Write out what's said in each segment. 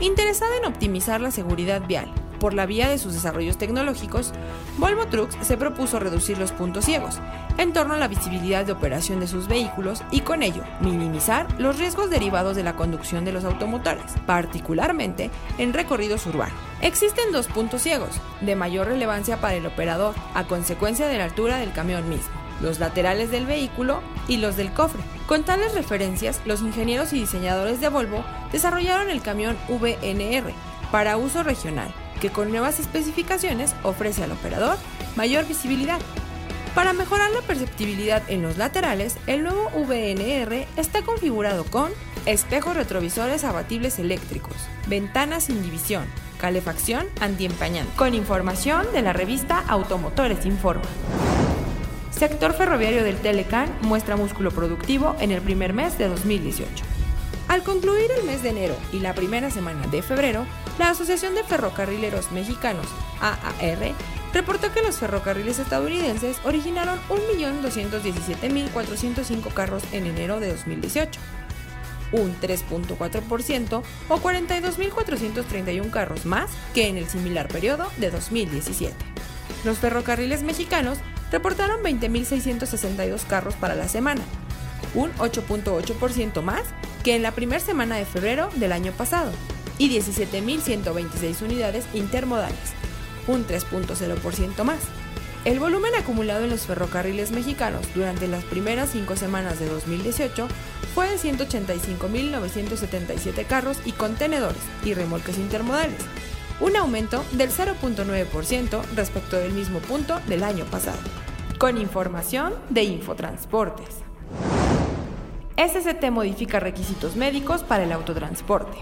Interesada en optimizar la seguridad vial por la vía de sus desarrollos tecnológicos, Volvo Trucks se propuso reducir los puntos ciegos en torno a la visibilidad de operación de sus vehículos y con ello minimizar los riesgos derivados de la conducción de los automotores, particularmente en recorridos urbanos. Existen dos puntos ciegos, de mayor relevancia para el operador a consecuencia de la altura del camión mismo los laterales del vehículo y los del cofre. Con tales referencias, los ingenieros y diseñadores de Volvo desarrollaron el camión VNR para uso regional, que con nuevas especificaciones ofrece al operador mayor visibilidad. Para mejorar la perceptibilidad en los laterales, el nuevo VNR está configurado con espejos retrovisores abatibles eléctricos, ventanas sin división, calefacción antiempañante, con información de la revista Automotores Informa. Sector ferroviario del Telecan muestra músculo productivo en el primer mes de 2018. Al concluir el mes de enero y la primera semana de febrero, la Asociación de Ferrocarrileros Mexicanos, AAR, reportó que los ferrocarriles estadounidenses originaron 1.217.405 carros en enero de 2018, un 3.4% o 42.431 carros más que en el similar periodo de 2017. Los ferrocarriles mexicanos reportaron 20.662 carros para la semana, un 8.8% más que en la primera semana de febrero del año pasado, y 17.126 unidades intermodales, un 3.0% más. El volumen acumulado en los ferrocarriles mexicanos durante las primeras cinco semanas de 2018 fue de 185.977 carros y contenedores y remolques intermodales, un aumento del 0.9% respecto del mismo punto del año pasado. Con información de Infotransportes. SCT modifica requisitos médicos para el autotransporte.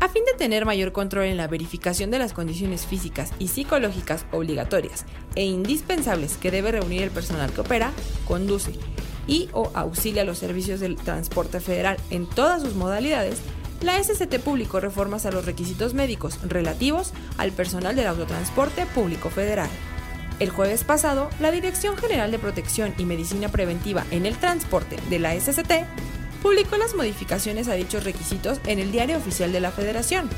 A fin de tener mayor control en la verificación de las condiciones físicas y psicológicas obligatorias e indispensables que debe reunir el personal que opera, conduce y o auxilia los servicios del transporte federal en todas sus modalidades, la SCT publicó reformas a los requisitos médicos relativos al personal del autotransporte público federal. El jueves pasado, la Dirección General de Protección y Medicina Preventiva en el Transporte de la SCT publicó las modificaciones a dichos requisitos en el Diario Oficial de la Federación,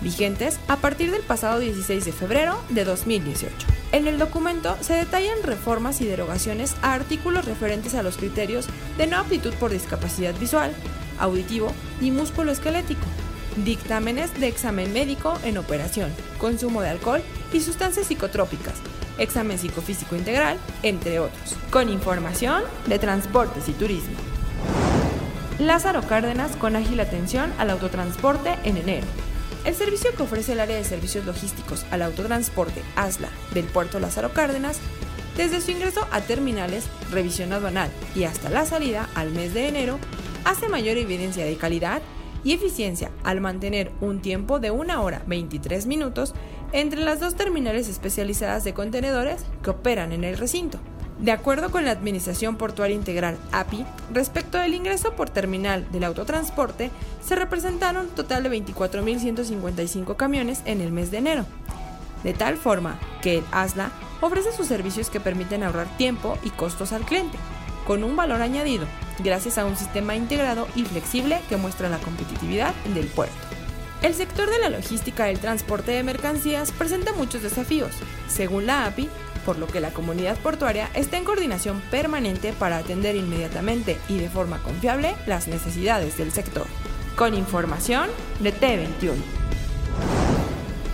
vigentes a partir del pasado 16 de febrero de 2018. En el documento se detallan reformas y derogaciones a artículos referentes a los criterios de no aptitud por discapacidad visual, auditivo y músculo esquelético, dictámenes de examen médico en operación, consumo de alcohol y sustancias psicotrópicas, examen psicofísico integral, entre otros, con información de transportes y turismo. Lázaro Cárdenas con ágil atención al autotransporte en enero. El servicio que ofrece el área de servicios logísticos al autotransporte ASLA del puerto Lázaro Cárdenas, desde su ingreso a terminales, revisión aduanal y hasta la salida al mes de enero, hace mayor evidencia de calidad y eficiencia al mantener un tiempo de 1 hora 23 minutos entre las dos terminales especializadas de contenedores que operan en el recinto. De acuerdo con la Administración Portuaria Integral API, respecto del ingreso por terminal del autotransporte, se representaron total de 24.155 camiones en el mes de enero. De tal forma que el ASLA ofrece sus servicios que permiten ahorrar tiempo y costos al cliente, con un valor añadido, gracias a un sistema integrado y flexible que muestra la competitividad del puerto. El sector de la logística del transporte de mercancías presenta muchos desafíos, según la API, por lo que la comunidad portuaria está en coordinación permanente para atender inmediatamente y de forma confiable las necesidades del sector. Con información de T21.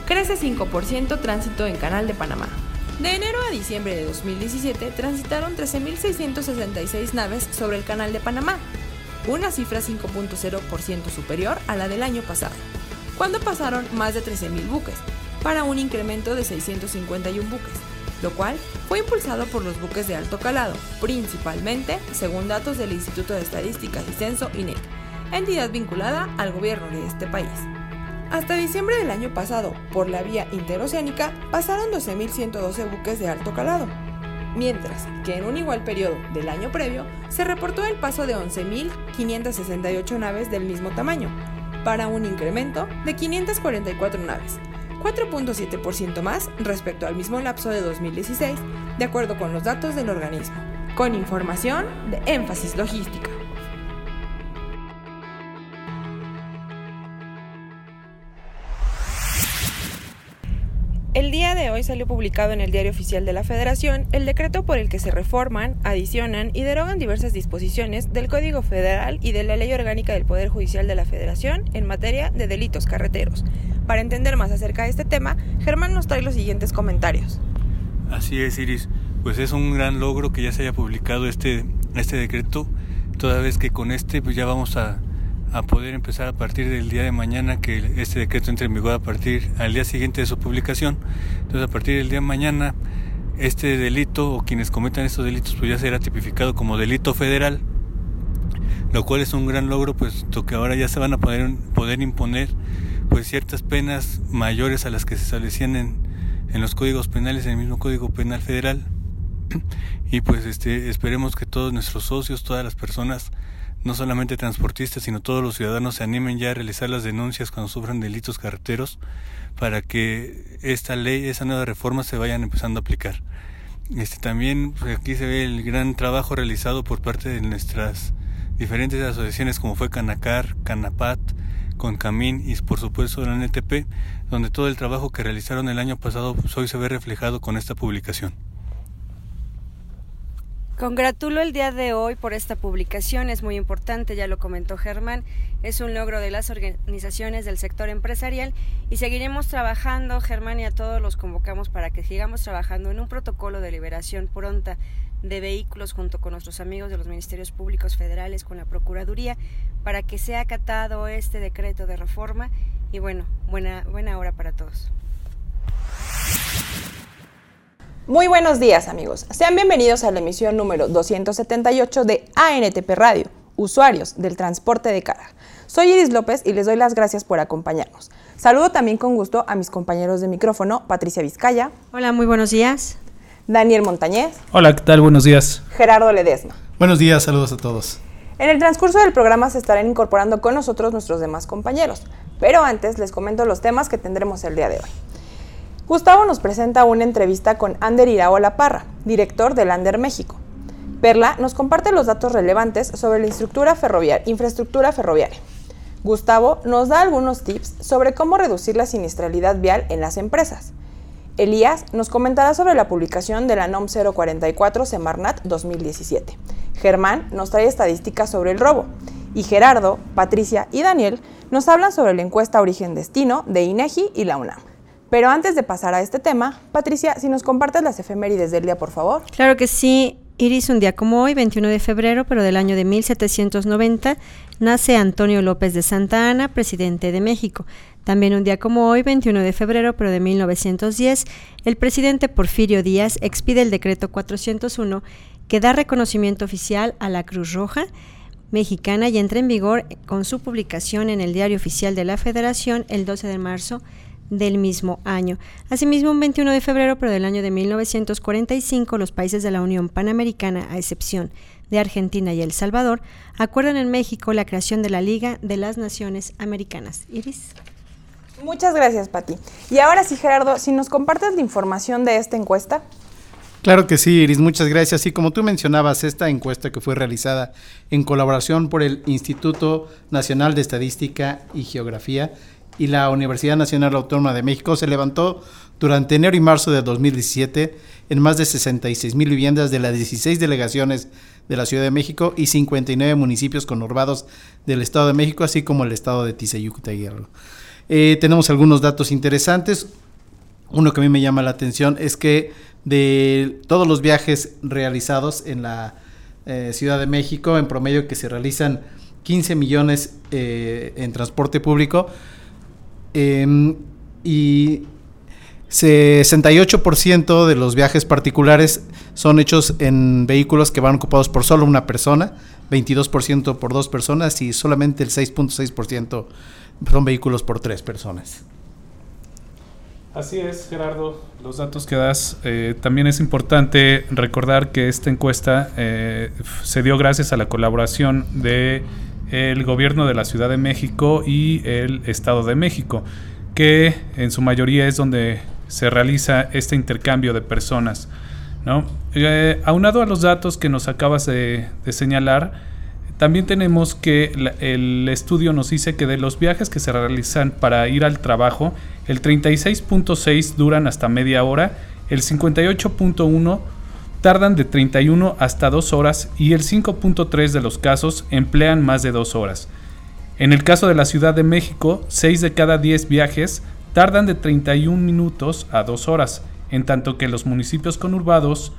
Crece 5% tránsito en Canal de Panamá. De enero a diciembre de 2017 transitaron 13.666 naves sobre el Canal de Panamá, una cifra 5.0% superior a la del año pasado, cuando pasaron más de 13.000 buques, para un incremento de 651 buques, lo cual fue impulsado por los buques de alto calado, principalmente según datos del Instituto de Estadísticas y Censo INEC, entidad vinculada al gobierno de este país. Hasta diciembre del año pasado, por la vía interoceánica, pasaron 12.112 buques de alto calado, mientras que en un igual periodo del año previo se reportó el paso de 11.568 naves del mismo tamaño, para un incremento de 544 naves, 4.7% más respecto al mismo lapso de 2016, de acuerdo con los datos del organismo, con información de énfasis logística. El día de hoy salió publicado en el Diario Oficial de la Federación el decreto por el que se reforman, adicionan y derogan diversas disposiciones del Código Federal y de la Ley Orgánica del Poder Judicial de la Federación en materia de delitos carreteros. Para entender más acerca de este tema, Germán nos trae los siguientes comentarios. Así es, Iris. Pues es un gran logro que ya se haya publicado este, este decreto, toda vez que con este pues ya vamos a a poder empezar a partir del día de mañana que este decreto entre en vigor a partir al día siguiente de su publicación. Entonces a partir del día de mañana este delito o quienes cometan estos delitos pues ya será tipificado como delito federal, lo cual es un gran logro puesto que ahora ya se van a poder, poder imponer pues ciertas penas mayores a las que se establecían en, en los códigos penales en el mismo Código Penal Federal. Y pues este esperemos que todos nuestros socios, todas las personas no solamente transportistas, sino todos los ciudadanos se animen ya a realizar las denuncias cuando sufran delitos carreteros para que esta ley, esa nueva reforma se vayan empezando a aplicar. Este también pues, aquí se ve el gran trabajo realizado por parte de nuestras diferentes asociaciones como fue Canacar, Canapat, Concamín y por supuesto la NTP, donde todo el trabajo que realizaron el año pasado pues, hoy se ve reflejado con esta publicación. Congratulo el día de hoy por esta publicación, es muy importante, ya lo comentó Germán, es un logro de las organizaciones del sector empresarial y seguiremos trabajando, Germán y a todos los convocamos para que sigamos trabajando en un protocolo de liberación pronta de vehículos junto con nuestros amigos de los ministerios públicos federales, con la Procuraduría, para que sea acatado este decreto de reforma y bueno, buena, buena hora para todos. Muy buenos días amigos, sean bienvenidos a la emisión número 278 de ANTP Radio, usuarios del transporte de carga. Soy Iris López y les doy las gracias por acompañarnos. Saludo también con gusto a mis compañeros de micrófono, Patricia Vizcaya. Hola, muy buenos días. Daniel Montañez. Hola, ¿qué tal? Buenos días. Gerardo Ledesma. Buenos días, saludos a todos. En el transcurso del programa se estarán incorporando con nosotros nuestros demás compañeros, pero antes les comento los temas que tendremos el día de hoy. Gustavo nos presenta una entrevista con Ander Iraola Parra, director del Ander México. Perla nos comparte los datos relevantes sobre la infraestructura ferroviaria, infraestructura ferroviaria. Gustavo nos da algunos tips sobre cómo reducir la siniestralidad vial en las empresas. Elías nos comentará sobre la publicación de la NOM 044 Semarnat 2017. Germán nos trae estadísticas sobre el robo. Y Gerardo, Patricia y Daniel nos hablan sobre la encuesta Origen-Destino de INEGI y la UNAM. Pero antes de pasar a este tema, Patricia, si nos compartes las efemérides del día, por favor. Claro que sí. Iris, un día como hoy, 21 de febrero, pero del año de 1790, nace Antonio López de Santa Ana, presidente de México. También un día como hoy, 21 de febrero, pero de 1910, el presidente Porfirio Díaz expide el decreto 401 que da reconocimiento oficial a la Cruz Roja mexicana y entra en vigor con su publicación en el Diario Oficial de la Federación el 12 de marzo del mismo año. Asimismo, un 21 de febrero, pero del año de 1945, los países de la Unión Panamericana, a excepción de Argentina y El Salvador, acuerdan en México la creación de la Liga de las Naciones Americanas. Iris. Muchas gracias, Pati. Y ahora sí, Gerardo, si nos compartes la información de esta encuesta. Claro que sí, Iris, muchas gracias. Y como tú mencionabas, esta encuesta que fue realizada en colaboración por el Instituto Nacional de Estadística y Geografía y la Universidad Nacional Autónoma de México se levantó durante enero y marzo de 2017 en más de 66 mil viviendas de las 16 delegaciones de la Ciudad de México y 59 municipios conurbados del Estado de México, así como el Estado de Tizayuca eh, tenemos algunos datos interesantes. Uno que a mí me llama la atención es que de todos los viajes realizados en la eh, Ciudad de México, en promedio que se realizan 15 millones eh, en transporte público em, y 68% de los viajes particulares son hechos en vehículos que van ocupados por solo una persona, 22% por dos personas y solamente el 6.6% son vehículos por tres personas. Así es, Gerardo, los datos que das. Eh, también es importante recordar que esta encuesta eh, se dio gracias a la colaboración de el gobierno de la Ciudad de México y el Estado de México, que en su mayoría es donde se realiza este intercambio de personas. ¿no? Eh, aunado a los datos que nos acabas de, señalar, también tenemos que el estudio nos dice que de los viajes que se realizan para ir al trabajo, el 36.6 duran hasta media hora, el 58.1 tardan de 31 hasta 2 horas y el 5.3 de los casos emplean más de 2 horas. En el caso de la Ciudad de México, 6 de cada 10 viajes tardan de 31 minutos a 2 horas, en tanto que los municipios conurbados,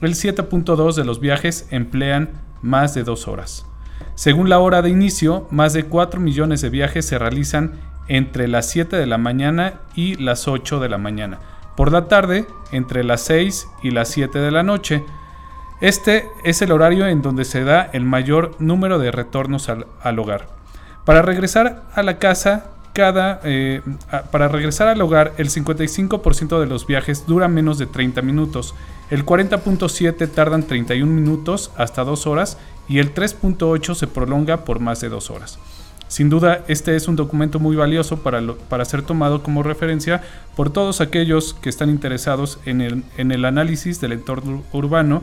el 7.2 de los viajes emplean más de 2 horas. Según la hora de inicio, más de 4 millones de viajes se realizan entre las 7 de la mañana y las 8 de la mañana. Por la tarde, entre las 6 y las 7 de la noche. Este es el horario en donde se da el mayor número de retornos al, hogar. Para regresar a la casa, cada, eh, para regresar al hogar, el 55% de los viajes dura menos de 30 minutos, el 40.7 tardan 31 minutos hasta 2 horas y el 3.8 se prolonga por más de 2 horas. Sin duda, este es un documento muy valioso para, para ser tomado como referencia por todos aquellos que están interesados en el, en el análisis del entorno urbano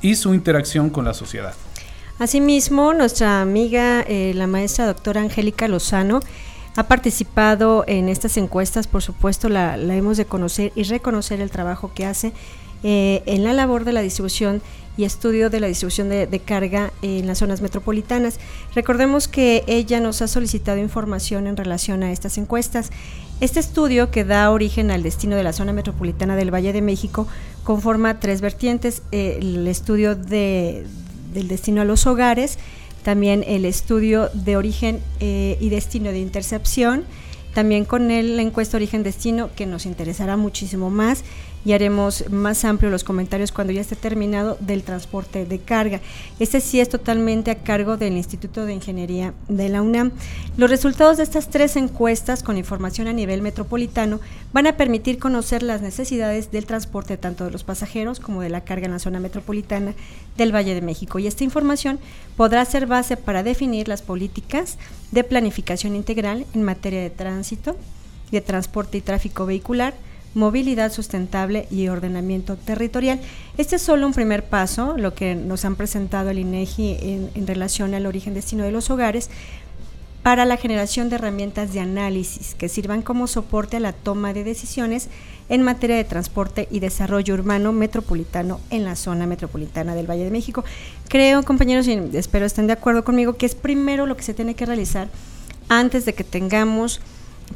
y su interacción con la sociedad. Asimismo, nuestra amiga, eh, la maestra doctora Angélica Lozano, ha participado en estas encuestas, por supuesto, la, hemos de conocer y reconocer el trabajo que hace eh, en la labor de la distribución y estudio de la distribución de, carga en las zonas metropolitanas. Recordemos que ella nos ha solicitado información en relación a estas encuestas. Este estudio, que da origen al destino de la zona metropolitana del Valle de México, conforma tres vertientes. Eh, el estudio de, del destino a los hogares, también el estudio de origen eh, y destino de intercepción, también con el, la encuesta origen-destino que nos interesará muchísimo más y haremos más amplio los comentarios cuando ya esté terminado del transporte de carga. Este sí es totalmente a cargo del Instituto de Ingeniería de la UNAM. Los resultados de estas tres encuestas con información a nivel metropolitano van a permitir conocer las necesidades del transporte tanto de los pasajeros como de la carga en la zona metropolitana del Valle de México. Y esta información podrá ser base para definir las políticas de planificación integral en materia de tránsito, de transporte y tráfico vehicular, movilidad sustentable y ordenamiento territorial. Este es solo un primer paso, lo que nos han presentado el INEGI en, relación al origen destino de los hogares, para la generación de herramientas de análisis que sirvan como soporte a la toma de decisiones en materia de transporte y desarrollo urbano metropolitano en la zona metropolitana del Valle de México. Creo, compañeros, y espero estén de acuerdo conmigo, que es primero lo que se tiene que realizar antes de que tengamos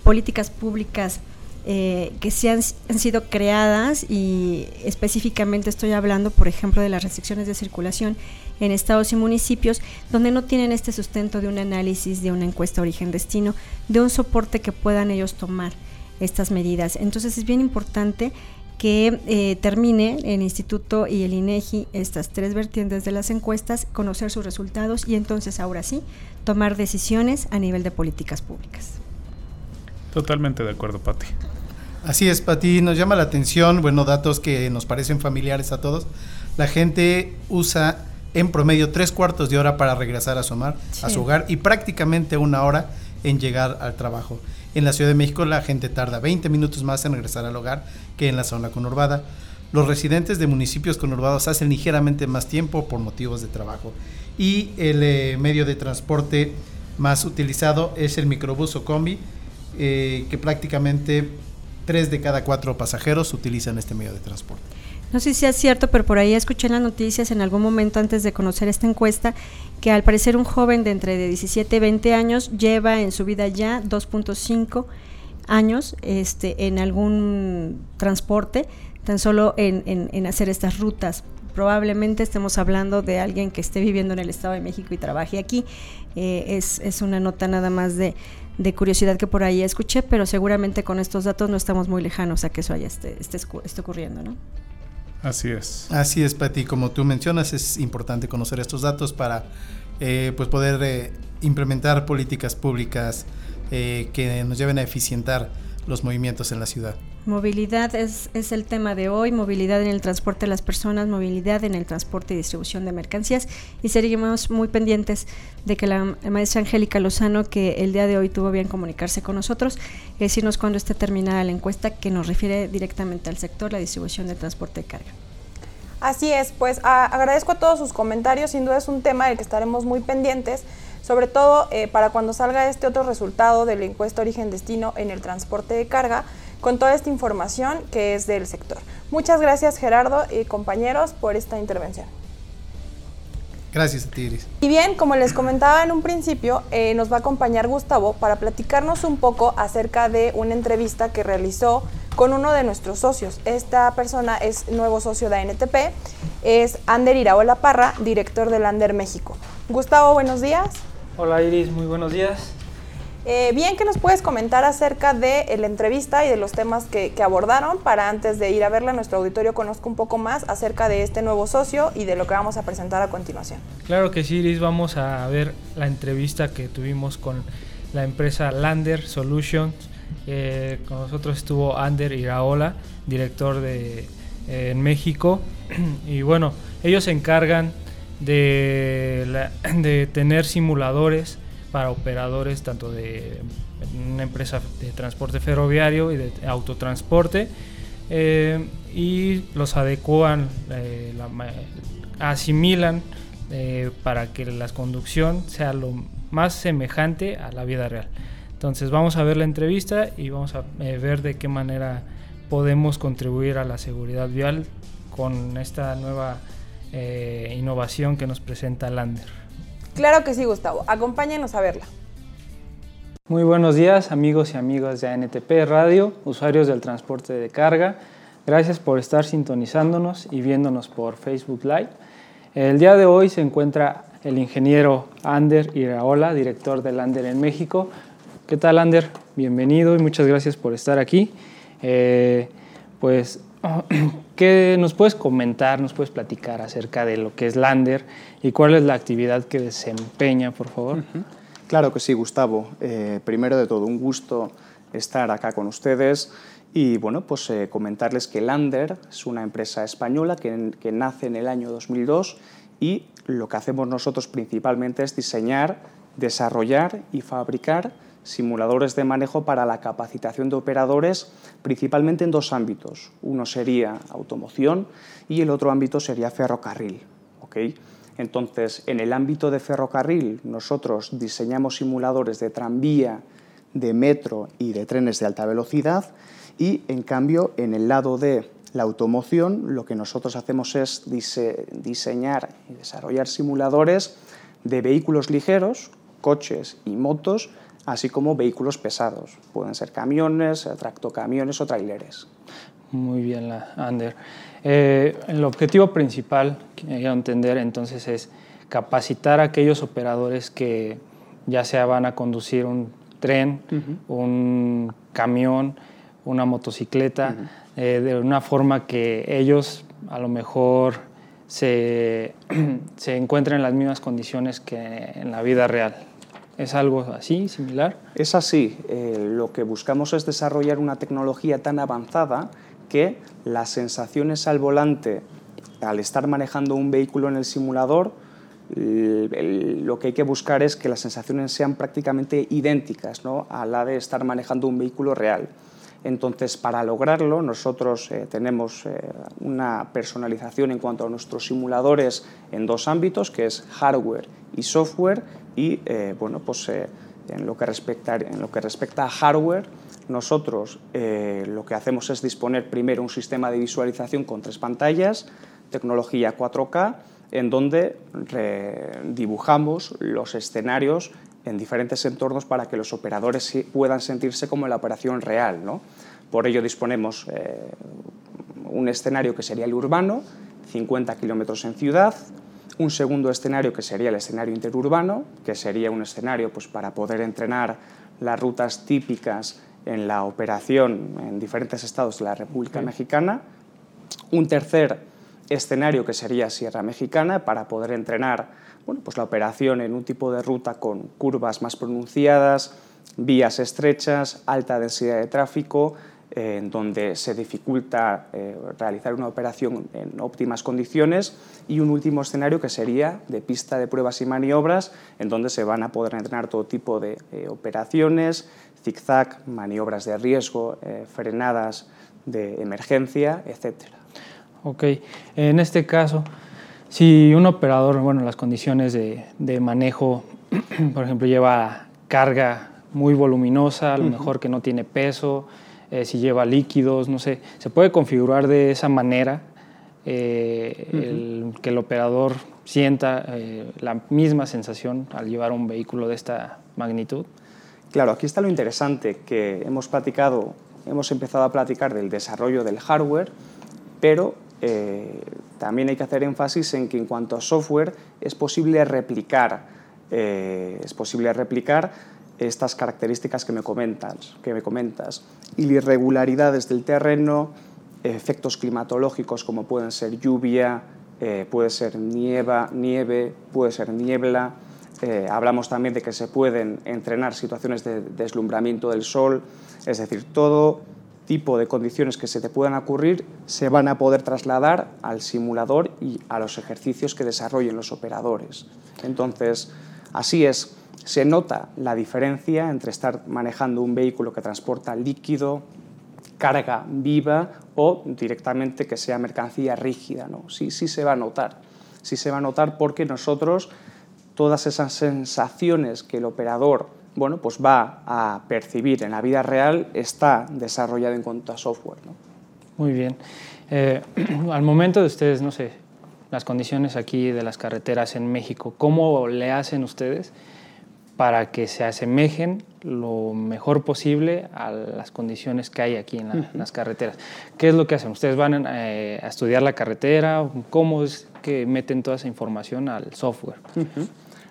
políticas públicas eh, que se han, sido creadas y específicamente estoy hablando, por ejemplo, de las restricciones de circulación en estados y municipios donde no tienen este sustento de un análisis, de una encuesta origen-destino, de un soporte que puedan ellos tomar estas medidas. Entonces es bien importante que eh, termine el instituto y el INEGI estas tres vertientes de las encuestas, conocer sus resultados y entonces ahora sí tomar decisiones a nivel de políticas públicas. Totalmente de acuerdo, Pati. Así es, Pati, nos llama la atención, bueno, datos que nos parecen familiares a todos. La gente usa en promedio tres cuartos de hora para regresar a su, a su hogar y prácticamente una hora en llegar al trabajo. En la Ciudad de México la gente tarda 20 minutos más en regresar al hogar que en la zona conurbada. Los residentes de municipios conurbados hacen ligeramente más tiempo por motivos de trabajo. Y el eh, medio de transporte más utilizado es el microbús o combi, eh, que prácticamente tres de cada cuatro pasajeros utilizan este medio de transporte. No sé si es cierto, pero por ahí escuché en las noticias en algún momento antes de conocer esta encuesta que al parecer un joven de entre de 17 y 20 años lleva en su vida ya 2.5 años este, en algún transporte tan solo en, en, hacer estas rutas. Probablemente estemos hablando de alguien que esté viviendo en el Estado de México y trabaje aquí. Eh, es, es, una nota nada más de, de, curiosidad que por ahí escuché, pero seguramente con estos datos no estamos muy lejanos a que eso haya esté, esté, esté ocurriendo, ¿no? Así es. Así es, Pati. Como tú mencionas, es importante conocer estos datos para eh, pues poder eh, implementar políticas públicas eh, que nos lleven a eficientar los movimientos en la ciudad. Movilidad es, es, el tema de hoy, movilidad en el transporte de las personas, movilidad en el transporte y distribución de mercancías y seguimos muy pendientes de que la maestra Angélica Lozano, que el día de hoy tuvo bien comunicarse con nosotros, decirnos cuándo esté terminada la encuesta que nos refiere directamente al sector, la distribución de transporte de carga. Así es, pues agradezco a todos sus comentarios, sin duda es un tema del que estaremos muy pendientes sobre todo eh, para cuando salga este otro resultado de la encuesta origen-destino en el transporte de carga, con toda esta información que es del sector. Muchas gracias Gerardo y compañeros por esta intervención. Gracias a ti, Iris. Y bien, como les comentaba en un principio, eh, nos va a acompañar Gustavo para platicarnos un poco acerca de una entrevista que realizó con uno de nuestros socios. Esta persona es nuevo socio de ANTP, es Ander Iraola Parra, director de Lander México. Gustavo, buenos días. Hola Iris, muy buenos días. Eh, bien, ¿qué nos puedes comentar acerca de la entrevista y de los temas que, abordaron para antes de ir a verla, nuestro auditorio conozca un poco más acerca de este nuevo socio y de lo que vamos a presentar a continuación? Claro que sí, Iris, vamos a ver la entrevista que tuvimos con la empresa Lander Solutions. Eh, con nosotros estuvo Ander Iraola, director de eh, en México. y bueno, ellos se encargan de, de tener simuladores para operadores tanto de una empresa de transporte ferroviario y de autotransporte eh, y los adecuan, eh, asimilan eh, para que la conducción sea lo más semejante a la vida real. Entonces vamos a ver la entrevista y vamos a ver de qué manera podemos contribuir a la seguridad vial con esta nueva innovación que nos presenta Lander. Claro que sí, Gustavo. Acompáñenos a verla. Muy buenos días, amigos y amigas de ANTP Radio, usuarios del transporte de carga. Gracias por estar sintonizándonos y viéndonos por Facebook Live. El día de hoy se encuentra el ingeniero Ander Iraola, director de Lander en México. ¿Qué tal, Ander? Bienvenido y muchas gracias por estar aquí. Eh, pues ¿Qué nos puedes comentar, nos puedes platicar acerca de lo que es Lander y cuál es la actividad que desempeña, por favor? Claro que sí, Gustavo. Eh, primero de todo, un gusto estar acá con ustedes y bueno, pues eh, comentarles que Lander es una empresa española que, que nace en el año 2002 y lo que hacemos nosotros principalmente es diseñar, desarrollar y fabricar simuladores de manejo para la capacitación de operadores principalmente en dos ámbitos. Uno sería automoción y el otro ámbito sería ferrocarril. Entonces, en el ámbito de ferrocarril, nosotros diseñamos simuladores de tranvía, de metro y de trenes de alta velocidad y, en cambio, en el lado de la automoción, lo que nosotros hacemos es diseñar y desarrollar simuladores de vehículos ligeros, coches y motos, así como vehículos pesados. Pueden ser camiones, tractocamiones o traileres. Muy bien, Ander. Eh, el objetivo principal, que quiero entender entonces, es capacitar a aquellos operadores que ya sea van a conducir un tren, un camión, una motocicleta, eh, de una forma que ellos a lo mejor se, se encuentren en las mismas condiciones que en la vida real. ¿Es algo así, similar? Es así. Eh, lo que buscamos es desarrollar una tecnología tan avanzada que las sensaciones al volante, al estar manejando un vehículo en el simulador, lo que hay que buscar es que las sensaciones sean prácticamente idénticas a la de estar manejando un vehículo real. Entonces, para lograrlo, nosotros eh, tenemos eh, una personalización en cuanto a nuestros simuladores en dos ámbitos, que es hardware y software, y eh, bueno, pues, en, lo que respecta, en lo que respecta a hardware, nosotros lo que hacemos es disponer primero un sistema de visualización con tres pantallas, tecnología 4K, en donde dibujamos los escenarios en diferentes entornos para que los operadores puedan sentirse como en la operación real. ¿no? Por ello disponemos eh, un escenario que sería el urbano, 50 kilómetros en ciudad, un segundo escenario que sería el escenario interurbano, que sería un escenario pues, para poder entrenar las rutas típicas en la operación en diferentes estados de la República Mexicana, un tercer escenario que sería Sierra Mexicana para poder entrenar bueno, pues la operación en un tipo de ruta con curvas más pronunciadas, vías estrechas, alta densidad de tráfico, en donde se dificulta eh, realizar una operación en óptimas condiciones y un último escenario que sería de pista de pruebas y maniobras, en donde se van a poder entrenar todo tipo de eh, operaciones, zigzag, maniobras de riesgo, frenadas de emergencia, etc. Ok, en este caso, si un operador, bueno, las condiciones de, de manejo, por ejemplo, lleva carga muy voluminosa, a lo mejor que no tiene peso, eh, si lleva líquidos, no sé, se puede configurar de esa manera eh, que el operador sienta eh, la misma sensación al llevar un vehículo de esta magnitud. Claro, aquí está lo interesante que hemos platicado, hemos empezado a platicar del desarrollo del hardware, pero también hay que hacer énfasis en que en cuanto a software es posible replicar, es posible replicar estas características que me comentas, que me comentas. irregularidades del terreno, efectos climatológicos como pueden ser lluvia, eh, puede ser nieva, nieve, puede ser niebla. Eh, hablamos también de que se pueden entrenar situaciones de deslumbramiento del sol, es decir, todo tipo de condiciones que se te puedan ocurrir se van a poder trasladar al simulador y a los ejercicios que desarrollen los operadores. Entonces, así es se nota la diferencia entre estar manejando un vehículo que transporta líquido, carga viva o directamente que sea mercancía rígida. ¿no? Sí, sí se va a notar. Sí se va a notar porque nosotros todas esas sensaciones que el operador bueno, pues va a percibir en la vida real está desarrollado en cuanto a software. ¿no? Muy bien. Eh, al momento de ustedes, no sé, las condiciones aquí de las carreteras en México, ¿cómo le hacen ustedes para que se asemejen lo mejor posible a las condiciones que hay aquí en, las carreteras. ¿Qué es lo que hacen? ¿Ustedes van eh, a estudiar la carretera? ¿Cómo es que meten toda esa información al software?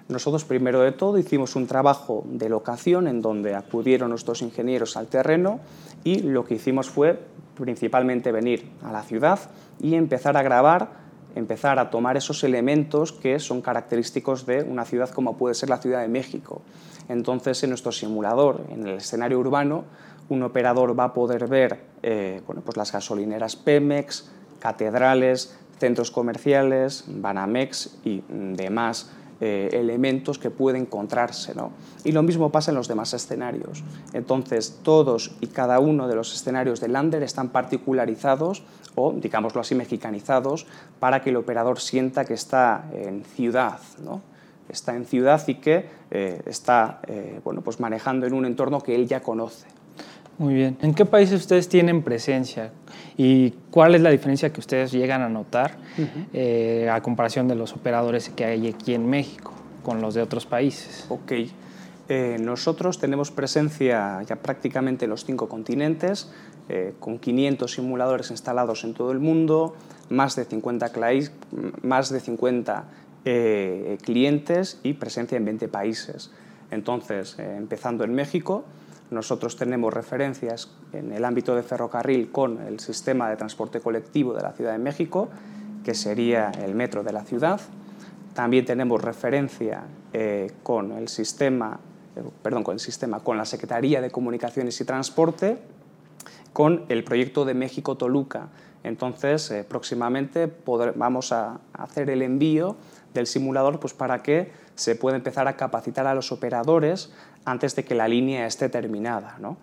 Nosotros primero de todo hicimos un trabajo de locación en donde acudieron nuestros ingenieros al terreno y lo que hicimos fue principalmente venir a la ciudad y empezar a grabar empezar a tomar esos elementos que son característicos de una ciudad como puede ser la Ciudad de México. Entonces, en nuestro simulador, en el escenario urbano, un operador va a poder ver eh, bueno, pues las gasolineras Pemex, catedrales, centros comerciales, Banamex y demás eh, elementos que puede encontrarse. ¿no? Y lo mismo pasa en los demás escenarios. Entonces, todos y cada uno de los escenarios de Lander están particularizados o, digámoslo así, mexicanizados para que el operador sienta que está en ciudad. ¿no? Está en ciudad y que eh, está eh, bueno, pues manejando en un entorno que él ya conoce. Muy bien. ¿En qué países ustedes tienen presencia? ¿Y cuál es la diferencia que ustedes llegan a notar eh, a comparación de los operadores que hay aquí en México con los de otros países? Ok. Eh, nosotros tenemos presencia ya prácticamente en los cinco continentes, eh, con 500 simuladores instalados en todo el mundo, más de 50, más de 50 clientes y presencia en 20 países. Entonces, empezando en México, nosotros tenemos referencias en el ámbito de ferrocarril con el sistema de transporte colectivo de la Ciudad de México, que sería el metro de la ciudad. También tenemos referencia eh, con el sistema, eh, perdón, con el sistema, con la Secretaría de Comunicaciones y Transporte, con el proyecto de México Toluca. Entonces, eh, próximamente vamos a hacer el envío del simulador pues, para que se pueda empezar a capacitar a los operadores antes de que la línea esté terminada. ¿no?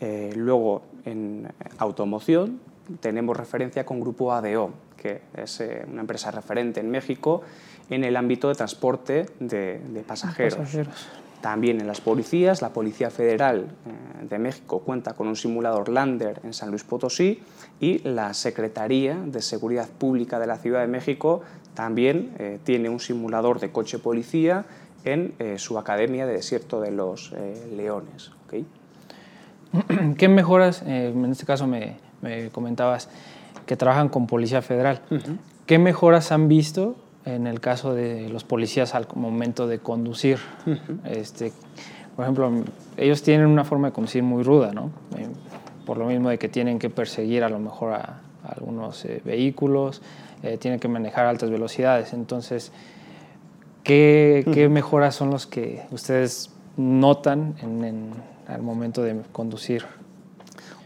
Eh, luego, en automoción, tenemos referencia con Grupo ADO, que es eh, una empresa referente en México en el ámbito de transporte de, pasajeros. También en las policías, la Policía Federal eh, de México cuenta con un simulador Lander en San Luis Potosí y la Secretaría de Seguridad Pública de la Ciudad de México también tiene un simulador de coche policía en eh, su Academia de Desierto de los eh, Leones. ¿Qué mejoras, eh, en este caso me, comentabas, que trabajan con Policía Federal. ¿Qué mejoras han visto en el caso de los policías al momento de conducir? este, por ejemplo, ellos tienen una forma de conducir muy ruda, ¿no? Eh, por lo mismo de que tienen que perseguir a lo mejor a, algunos eh, vehículos, eh, tienen que manejar altas velocidades. Entonces, ¿qué, mejoras son los que ustedes notan en, en, al momento de conducir?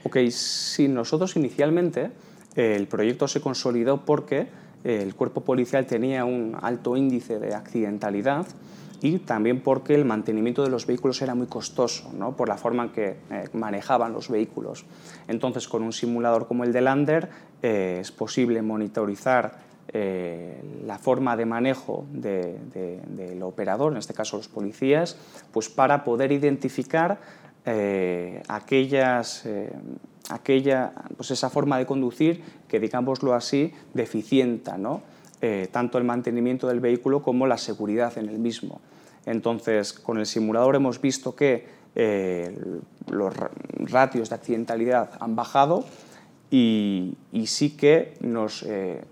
Ok, sí, nosotros inicialmente el proyecto se consolidó porque el cuerpo policial tenía un alto índice de accidentalidad y también porque el mantenimiento de los vehículos era muy costoso, ¿no? por la forma en que eh, manejaban los vehículos. Entonces, con un simulador como el de Lander eh, es posible monitorizar eh, la forma de manejo del operador, en este caso los policías, pues para poder identificar aquellas aquella, pues esa forma de conducir que, digámoslo así, deficienta ¿no? Eh, tanto el mantenimiento del vehículo como la seguridad en el mismo. Entonces, con el simulador hemos visto que eh, los ratios de accidentalidad han bajado y, sí que nos eh,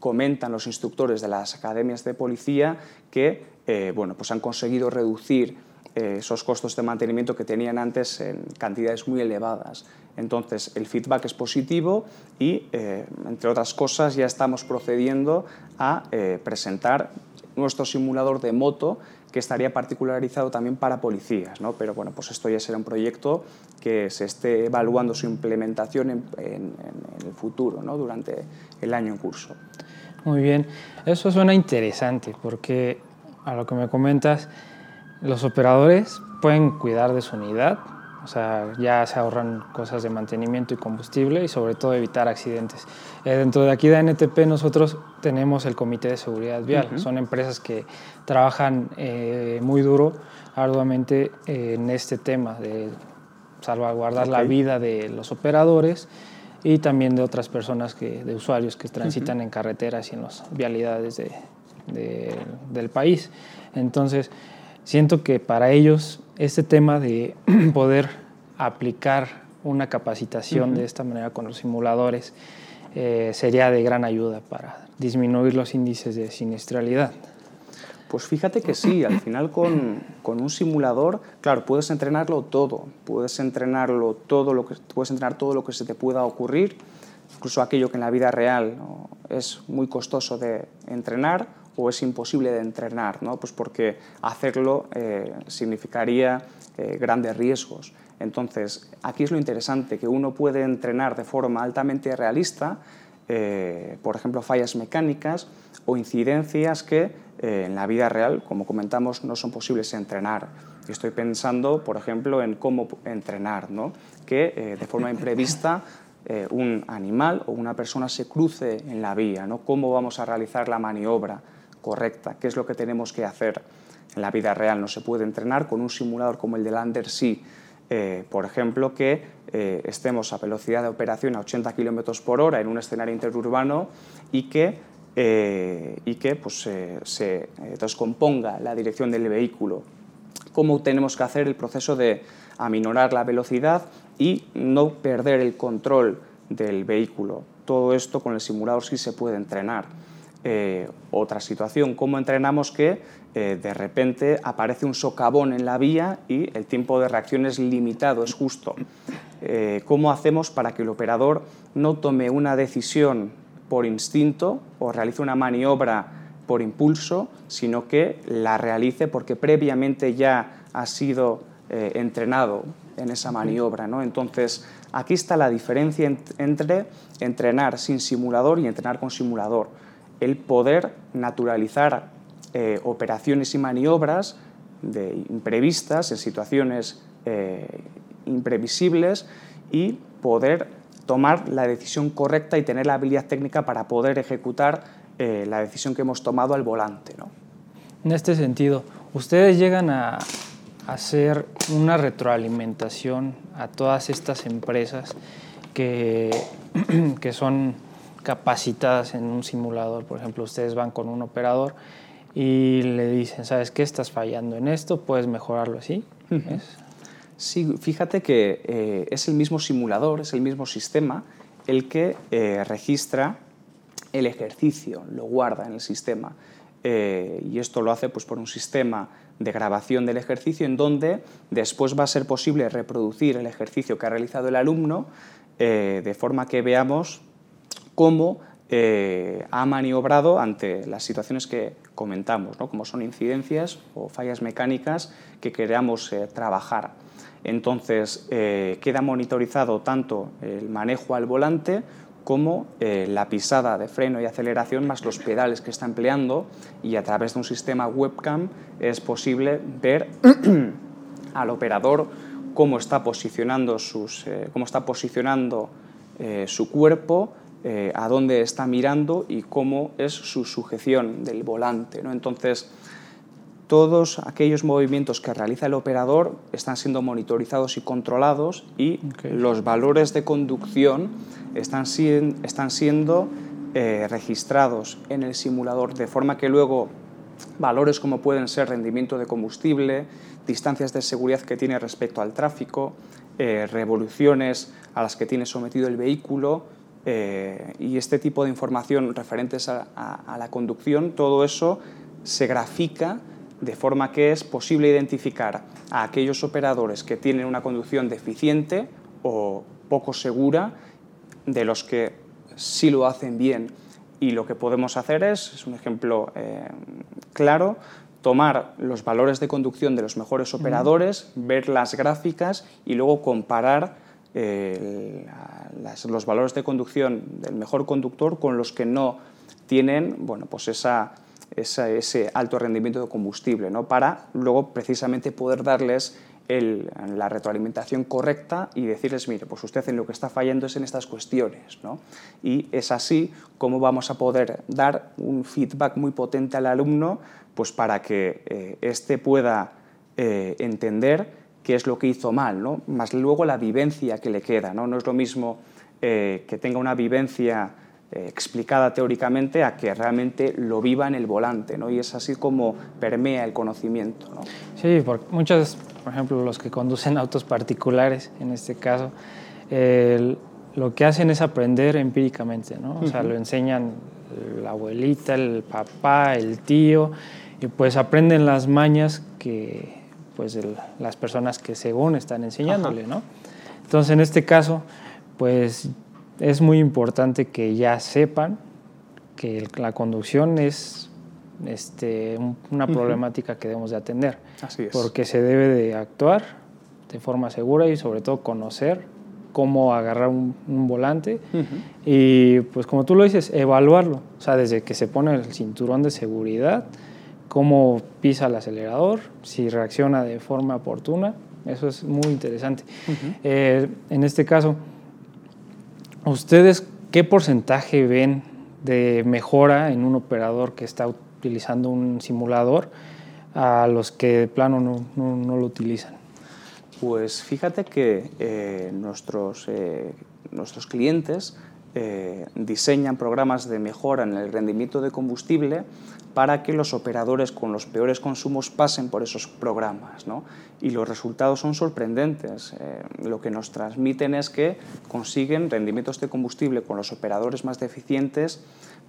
comentan los instructores de las academias de policía que bueno, pues han conseguido reducir esos costos de mantenimiento que tenían antes en cantidades muy elevadas. Entonces, el feedback es positivo y, eh, entre otras cosas, ya estamos procediendo a eh, presentar nuestro simulador de moto que estaría particularizado también para policías, ¿no? pero bueno, pues esto ya será un proyecto que se esté evaluando su implementación en, en el futuro, ¿no? durante el año en curso. Muy bien, eso suena interesante porque a lo que me comentas, los operadores pueden cuidar de su unidad, o sea, ya se ahorran cosas de mantenimiento y combustible y sobre todo evitar accidentes. Eh, dentro de aquí de NTP nosotros tenemos el Comité de Seguridad Vial. Son empresas que trabajan eh, muy duro, arduamente en este tema de salvaguardar la vida de los operadores y también de otras personas, que, de usuarios que transitan en carreteras y en las vialidades de, del país. Entonces, siento que para ellos este tema de poder aplicar una capacitación de esta manera con los simuladores eh, sería de gran ayuda para disminuir los índices de siniestralidad. Pues fíjate que sí, al final con, con, un simulador, claro, puedes entrenarlo todo, puedes entrenarlo todo lo que puedes entrenar todo lo que se te pueda ocurrir, incluso aquello que en la vida real es muy costoso de entrenar o es imposible de entrenar, ¿no? pues porque hacerlo eh, significaría eh, grandes riesgos. Entonces, aquí es lo interesante, que uno puede entrenar de forma altamente realista, eh, por ejemplo, fallas mecánicas o incidencias que en la vida real, como comentamos, no son posibles entrenar. estoy pensando, por ejemplo, en cómo entrenar, ¿no? que de forma imprevista un animal o una persona se cruce en la vía, ¿no? cómo vamos a realizar la maniobra correcta, qué es lo que tenemos que hacer. En la vida real no se puede entrenar con un simulador como el de Lander, sí. Eh, por ejemplo, que eh, estemos a velocidad de operación a 80 km por hora en un escenario interurbano y que, eh, y que pues, se descomponga la dirección del vehículo. ¿Cómo tenemos que hacer el proceso de aminorar la velocidad y no perder el control del vehículo? Todo esto con el simulador sí se puede entrenar. Eh, otra situación, cómo entrenamos que eh, de repente aparece un socavón en la vía y el tiempo de reacción es limitado, es justo. Eh, ¿Cómo hacemos para que el operador no tome una decisión por instinto o realice una maniobra por impulso, sino que la realice porque previamente ya ha sido entrenado en esa maniobra? ¿no? Entonces, aquí está la diferencia entre entrenar sin simulador y entrenar con simulador el poder naturalizar eh, operaciones y maniobras de imprevistas en situaciones eh, imprevisibles y poder tomar la decisión correcta y tener la habilidad técnica para poder ejecutar eh, la decisión que hemos tomado al volante. ¿no? En este sentido, ¿ustedes llegan a hacer una retroalimentación a todas estas empresas que, que son capacitadas en un simulador. Por ejemplo, ustedes van con un operador y le dicen, ¿sabes qué? Estás fallando en esto, puedes mejorarlo así. Sí, fíjate que eh, es el mismo simulador, es el mismo sistema el que eh, registra el ejercicio, lo guarda en el sistema. Eh, y esto lo hace pues, por un sistema de grabación del ejercicio en donde después va a ser posible reproducir el ejercicio que ha realizado el alumno eh, de forma que veamos cómo ha maniobrado ante las situaciones que comentamos, como son incidencias o fallas mecánicas que queramos trabajar. Entonces, eh, queda monitorizado tanto el manejo al volante como eh, la pisada de freno y aceleración más los pedales que está empleando y a través de un sistema webcam es posible ver al operador cómo está posicionando, sus, eh, cómo está posicionando su cuerpo, a dónde está mirando y cómo es su sujeción del volante. ¿no? Entonces, todos aquellos movimientos que realiza el operador están siendo monitorizados y controlados y los valores de conducción están, están siendo eh, registrados en el simulador de forma que luego valores como pueden ser rendimiento de combustible, distancias de seguridad que tiene respecto al tráfico, eh, revoluciones a las que tiene sometido el vehículo, eh, y este tipo de información referentes a, la conducción, todo eso se grafica de forma que es posible identificar a aquellos operadores que tienen una conducción deficiente o poco segura de los que sí lo hacen bien. Y lo que podemos hacer es, es un ejemplo eh, claro, tomar los valores de conducción de los mejores operadores, ver las gráficas y luego comparar eh, los valores de conducción del mejor conductor con los que no tienen bueno, pues esa ese alto rendimiento de combustible, ¿no? para luego precisamente poder darles la retroalimentación correcta y decirles, mire, pues usted en lo que está fallando es en estas cuestiones. ¿no? Y es así como vamos a poder dar un feedback muy potente al alumno pues para que eh, éste pueda eh, entender qué es lo que hizo mal, ¿no? más luego la vivencia que le queda. No, no es lo mismo eh, que tenga una vivencia eh, explicada teóricamente a que realmente lo viva en el volante, ¿no? Y es así como permea el conocimiento, ¿no? Sí, porque muchos, por ejemplo, los que conducen autos particulares, en este caso, lo que hacen es aprender empíricamente, ¿no? O sea, lo enseñan la abuelita, el papá, el tío, y pues aprenden las mañas que pues las personas que según están enseñándole, ¿no? Entonces, en este caso, pues es muy importante que ya sepan que la conducción es este, una problemática que debemos de atender. Así es. Porque se debe de actuar de forma segura y sobre todo conocer cómo agarrar un, volante y pues como tú lo dices, evaluarlo, o sea, desde que se pone el cinturón de seguridad, cómo pisa el acelerador, si reacciona de forma oportuna, eso es muy interesante. Eh, en este caso, ¿Ustedes qué porcentaje ven de mejora en un operador que está utilizando un simulador a los que de plano no, lo utilizan? Pues fíjate que eh, nuestros, eh, nuestros clientes eh, diseñan programas de mejora en el rendimiento de combustible para que los operadores con los peores consumos pasen por esos programas. ¿no? Y los resultados son sorprendentes. Eh, lo que nos transmiten es que consiguen rendimientos de combustible con los operadores más deficientes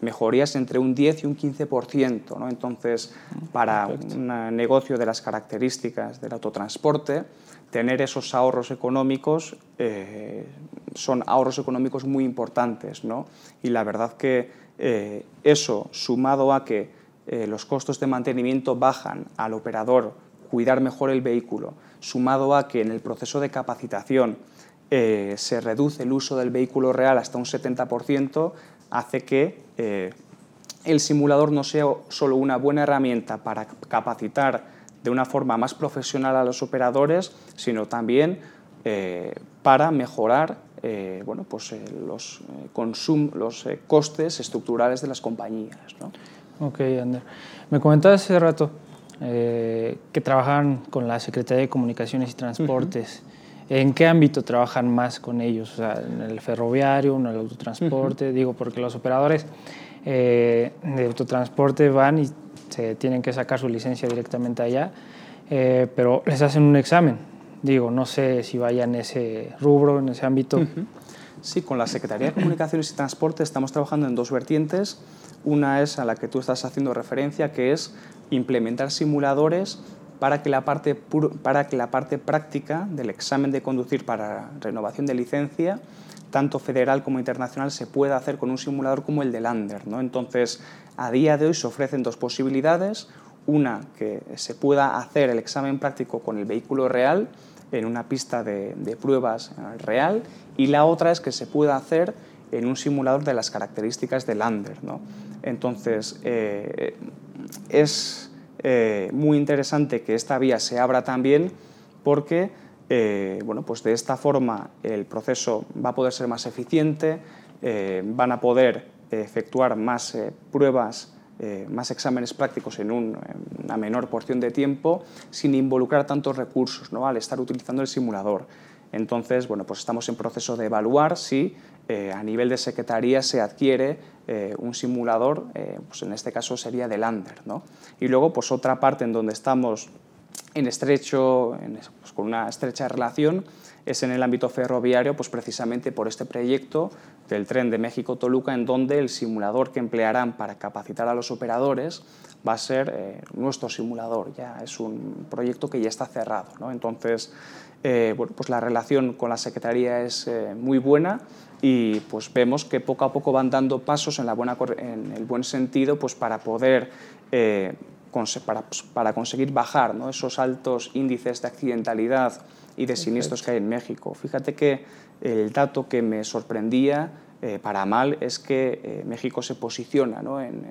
mejorías entre un 10 y un 15%. ¿no? Entonces, para un negocio de las características del autotransporte, tener esos ahorros económicos eh, son ahorros económicos muy importantes. ¿no? Y la verdad que eh, eso, sumado a que eh, los costos de mantenimiento bajan al operador cuidar mejor el vehículo, sumado a que en el proceso de capacitación se reduce el uso del vehículo real hasta un 70%, hace que el simulador no sea solo una buena herramienta para capacitar de una forma más profesional a los operadores, sino también eh, para mejorar eh, bueno, pues, eh, los, los costes estructurales de las compañías. ¿no? Ok, Ander. Me comentabas hace rato que trabajan con la Secretaría de Comunicaciones y Transportes. ¿En qué ámbito trabajan más con ellos? O sea, ¿En el ferroviario, en el autotransporte? Digo, porque los operadores de autotransporte van y se tienen que sacar su licencia directamente allá, eh, pero les hacen un examen. Digo, no sé si vaya en ese rubro, en ese ámbito. Sí, con la Secretaría de Comunicaciones y Transporte estamos trabajando en dos vertientes. Una es a la que tú estás haciendo referencia, que es implementar simuladores para que la parte, para que la parte práctica del examen de conducir para renovación de licencia, tanto federal como internacional, se pueda hacer con un simulador como el de Lander. ¿no? Entonces, a día de hoy se ofrecen dos posibilidades. Una, que se pueda hacer el examen práctico con el vehículo real en una pista de, pruebas real y la otra es que se pueda hacer en un simulador de las características del Lander. ¿no? Entonces, eh, es eh, muy interesante que esta vía se abra también porque eh, bueno, pues de esta forma el proceso va a poder ser más eficiente, van a poder efectuar más pruebas eh, más exámenes prácticos en, una menor porción de tiempo sin involucrar tantos recursos ¿no? al estar utilizando el simulador. Entonces, bueno, pues estamos en proceso de evaluar si eh, a nivel de secretaría se adquiere eh, un simulador, pues en este caso sería de Lander. ¿no? Y luego, pues otra parte en donde estamos en estrecho, pues con una estrecha relación, es en el ámbito ferroviario, pues precisamente por este proyecto del tren de México-Toluca, en donde el simulador que emplearán para capacitar a los operadores va a ser eh, nuestro simulador. Ya es un proyecto que ya está cerrado. ¿no? Entonces, eh, bueno, pues la relación con la Secretaría es eh, muy buena y pues vemos que poco a poco van dando pasos en, la buena, en el buen sentido pues para poder para, pues, para, conseguir bajar ¿no? esos altos índices de accidentalidad y de siniestros que hay en México. Fíjate que el dato que me sorprendía eh, para mal es que eh, México se posiciona ¿no? en,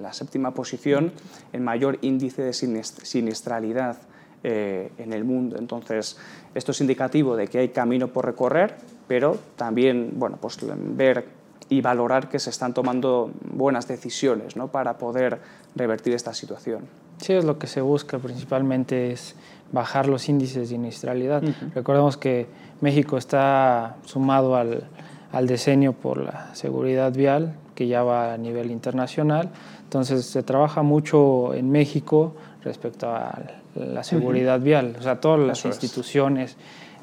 la séptima posición en mayor índice de siniestralidad eh, en el mundo. Entonces, esto es indicativo de que hay camino por recorrer, pero también bueno, pues, ver y valorar que se están tomando buenas decisiones ¿no? para poder revertir esta situación. Sí, es lo que se busca principalmente, es bajar los índices de siniestralidad. Recordemos que México está sumado al, al decenio por la seguridad vial, que ya va a nivel internacional. Entonces se trabaja mucho en México respecto a la seguridad vial. O sea, todas las instituciones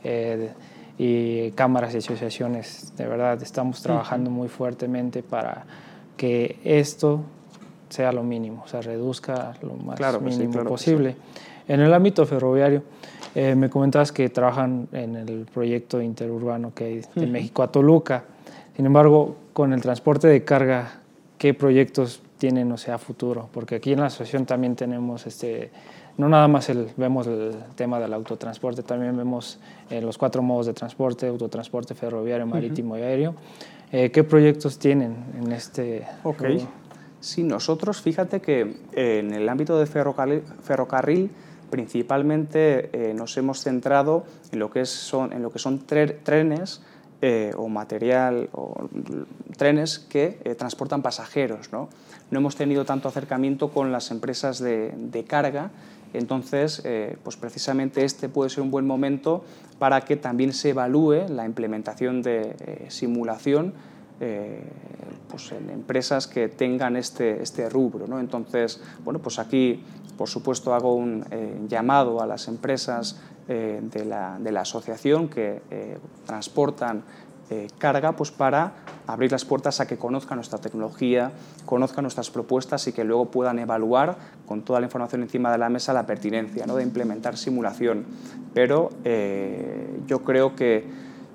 eh, y cámaras y asociaciones, de verdad, estamos trabajando muy fuertemente para que esto sea lo mínimo, o sea, reduzca lo más mínimo posible. En el ámbito ferroviario, eh, me comentabas que trabajan en el proyecto interurbano que hay de México a Toluca. Sin embargo, con el transporte de carga, ¿qué proyectos tienen, o sea, futuro? Porque aquí en la asociación también tenemos, este, no nada más el, vemos el tema del autotransporte, también vemos eh, los cuatro modos de transporte, autotransporte ferroviario, marítimo y aéreo. Eh, ¿Qué proyectos tienen en este? Ok. Sí, nosotros, fíjate que en el ámbito de ferrocarril, principalmente eh, nos hemos centrado en lo que, son, en lo que son trenes eh, o material o trenes que eh, transportan pasajeros. ¿no? no hemos tenido tanto acercamiento con las empresas de, de carga, entonces pues precisamente este puede ser un buen momento para que también se evalúe la implementación de simulación eh, pues en empresas que tengan este, este rubro. ¿no? Entonces, bueno, pues aquí, por supuesto, hago un eh, llamado a las empresas eh, de, la, de, la, asociación que transportan carga pues para abrir las puertas a que conozcan nuestra tecnología, conozcan nuestras propuestas y que luego puedan evaluar con toda la información encima de la mesa la pertinencia ¿no? de implementar simulación. Pero yo creo que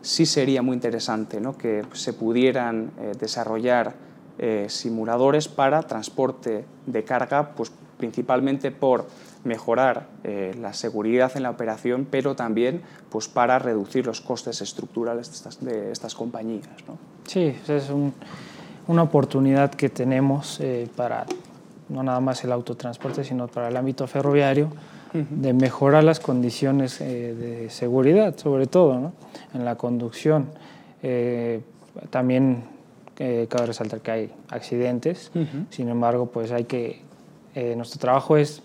sí sería muy interesante que se pudieran eh, desarrollar eh, simuladores para transporte de carga, pues principalmente por mejorar eh, la seguridad en la operación, pero también pues, para reducir los costes estructurales de estas, de estas compañías. ¿no? Sí, es una oportunidad que tenemos para no nada más el autotransporte, sino para el ámbito ferroviario, de mejorar las condiciones eh, de seguridad, sobre todo en la conducción. Eh, también eh, cabe resaltar que hay accidentes, sin embargo, pues hay que, nuestro trabajo es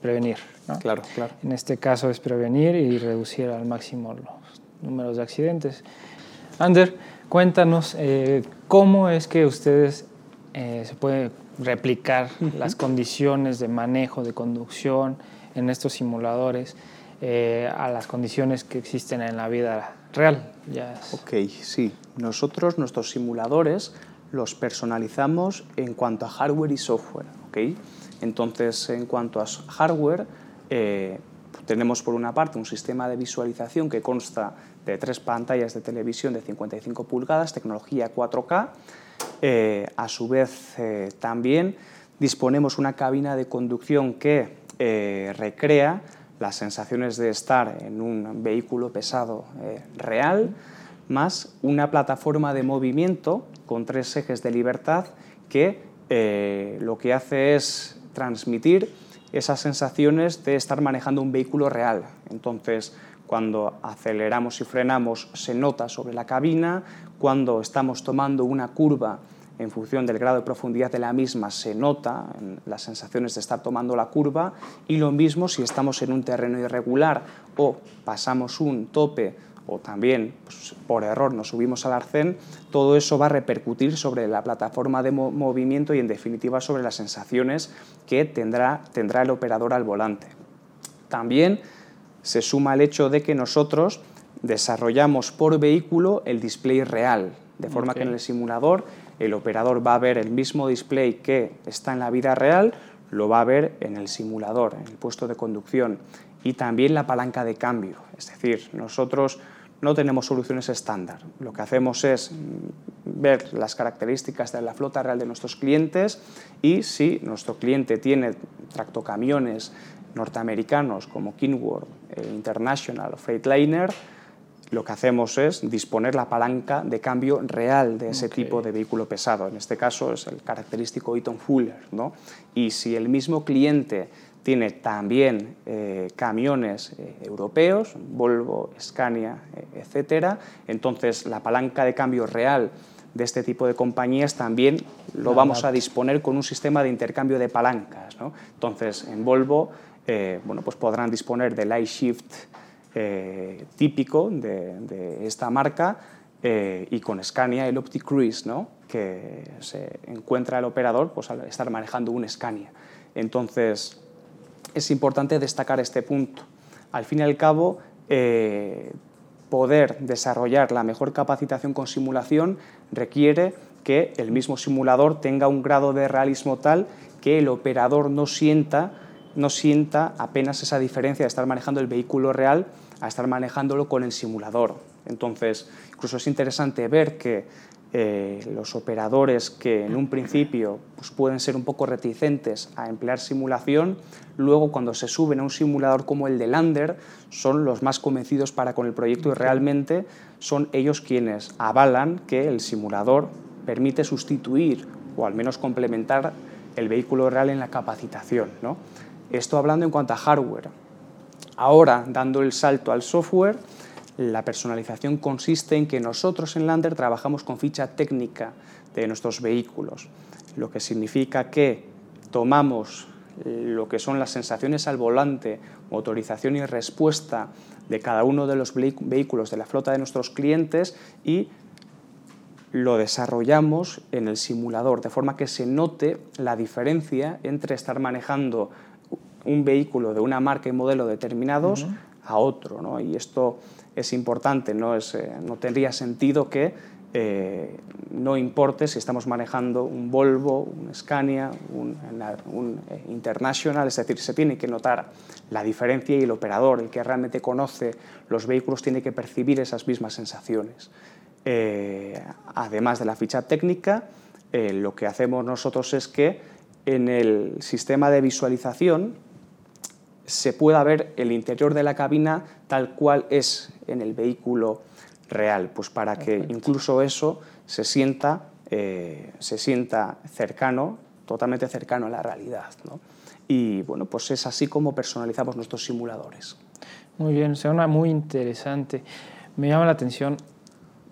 prevenir. Claro, claro. En este caso es prevenir y reducir al máximo los números de accidentes. Ander, cuéntanos cómo es que ustedes se pueden replicar las condiciones de manejo, de conducción, en estos simuladores eh, a las condiciones que existen en la vida real. Ya Ok, sí. Nosotros, nuestros simuladores, los personalizamos en cuanto a hardware y software. ¿ok? Entonces, en cuanto a hardware, eh, tenemos por una parte un sistema de visualización que consta de tres pantallas de televisión de 55 pulgadas, tecnología 4K. Eh, a su vez, eh, también disponemos una cabina de conducción que recrea las sensaciones de estar en un vehículo pesado real, más una plataforma de movimiento con tres ejes de libertad que lo que hace es transmitir esas sensaciones de estar manejando un vehículo real. Entonces, cuando aceleramos y frenamos se nota sobre la cabina, cuando estamos tomando una curva en función del grado de profundidad de la misma se nota las sensaciones de estar tomando la curva y lo mismo si estamos en un terreno irregular o pasamos un tope o también pues, por error nos subimos al arcén, todo eso va a repercutir sobre la plataforma de movimiento y en definitiva sobre las sensaciones que tendrá, tendrá el operador al volante. También se suma el hecho de que nosotros desarrollamos por vehículo el display real, de forma que en el simulador el operador va a ver el mismo display que está en la vida real, lo va a ver en el simulador, en el puesto de conducción, y también la palanca de cambio. Es decir, nosotros no tenemos soluciones estándar. Lo que hacemos es ver las características de la flota real de nuestros clientes y si nuestro cliente tiene tractocamiones norteamericanos como Kenworth, eh, International o Freightliner, lo que hacemos es disponer la palanca de cambio real de ese tipo de vehículo pesado. En este caso es el característico Eaton Fuller. ¿no? Y si el mismo cliente tiene también eh, camiones eh, europeos, Volvo, Scania, eh, etcétera. Entonces, la palanca de cambio real de este tipo de compañías también lo vamos a disponer con un sistema de intercambio de palancas. Entonces, en Volvo bueno, pues podrán disponer del iShift típico de, esta marca y con Scania el Optic Cruise, ¿no? que se encuentra el operador pues, al estar manejando un Scania. Entonces, es importante destacar este punto. Al fin y al cabo, eh, poder desarrollar la mejor capacitación con simulación requiere que el mismo simulador tenga un grado de realismo tal que el operador no sienta, no sienta apenas esa diferencia de estar manejando el vehículo real a estar manejándolo con el simulador. Entonces, incluso es interesante ver que eh, los operadores que en un principio pues, pueden ser un poco reticentes a emplear simulación, luego cuando se suben a un simulador como el de Lander, son los más convencidos para con el proyecto y realmente son ellos quienes avalan que el simulador permite sustituir o al menos complementar el vehículo real en la capacitación. ¿no? Esto hablando en cuanto a hardware. Ahora, dando el salto al software, la personalización consiste en que nosotros en Lander trabajamos con ficha técnica de nuestros vehículos, lo que significa que tomamos lo que son las sensaciones al volante, motorización y respuesta de cada uno de los vehículos de la flota de nuestros clientes y lo desarrollamos en el simulador, de forma que se note la diferencia entre estar manejando un vehículo de una marca y modelo determinados a otro. ¿no? Y esto es importante, no, es, eh, no tendría sentido que eh, no importe si estamos manejando un Volvo, un Scania, un, eh, International, es decir, se tiene que notar la diferencia y el operador, el que realmente conoce los vehículos, tiene que percibir esas mismas sensaciones. además de la ficha técnica, lo que hacemos nosotros es que en el sistema de visualización se pueda ver el interior de la cabina tal cual es en el vehículo real, pues para que incluso eso se sienta, eh, se sienta cercano, totalmente cercano a la realidad. Y bueno, pues es así como personalizamos nuestros simuladores. Muy bien, suena muy interesante. Me llama la atención,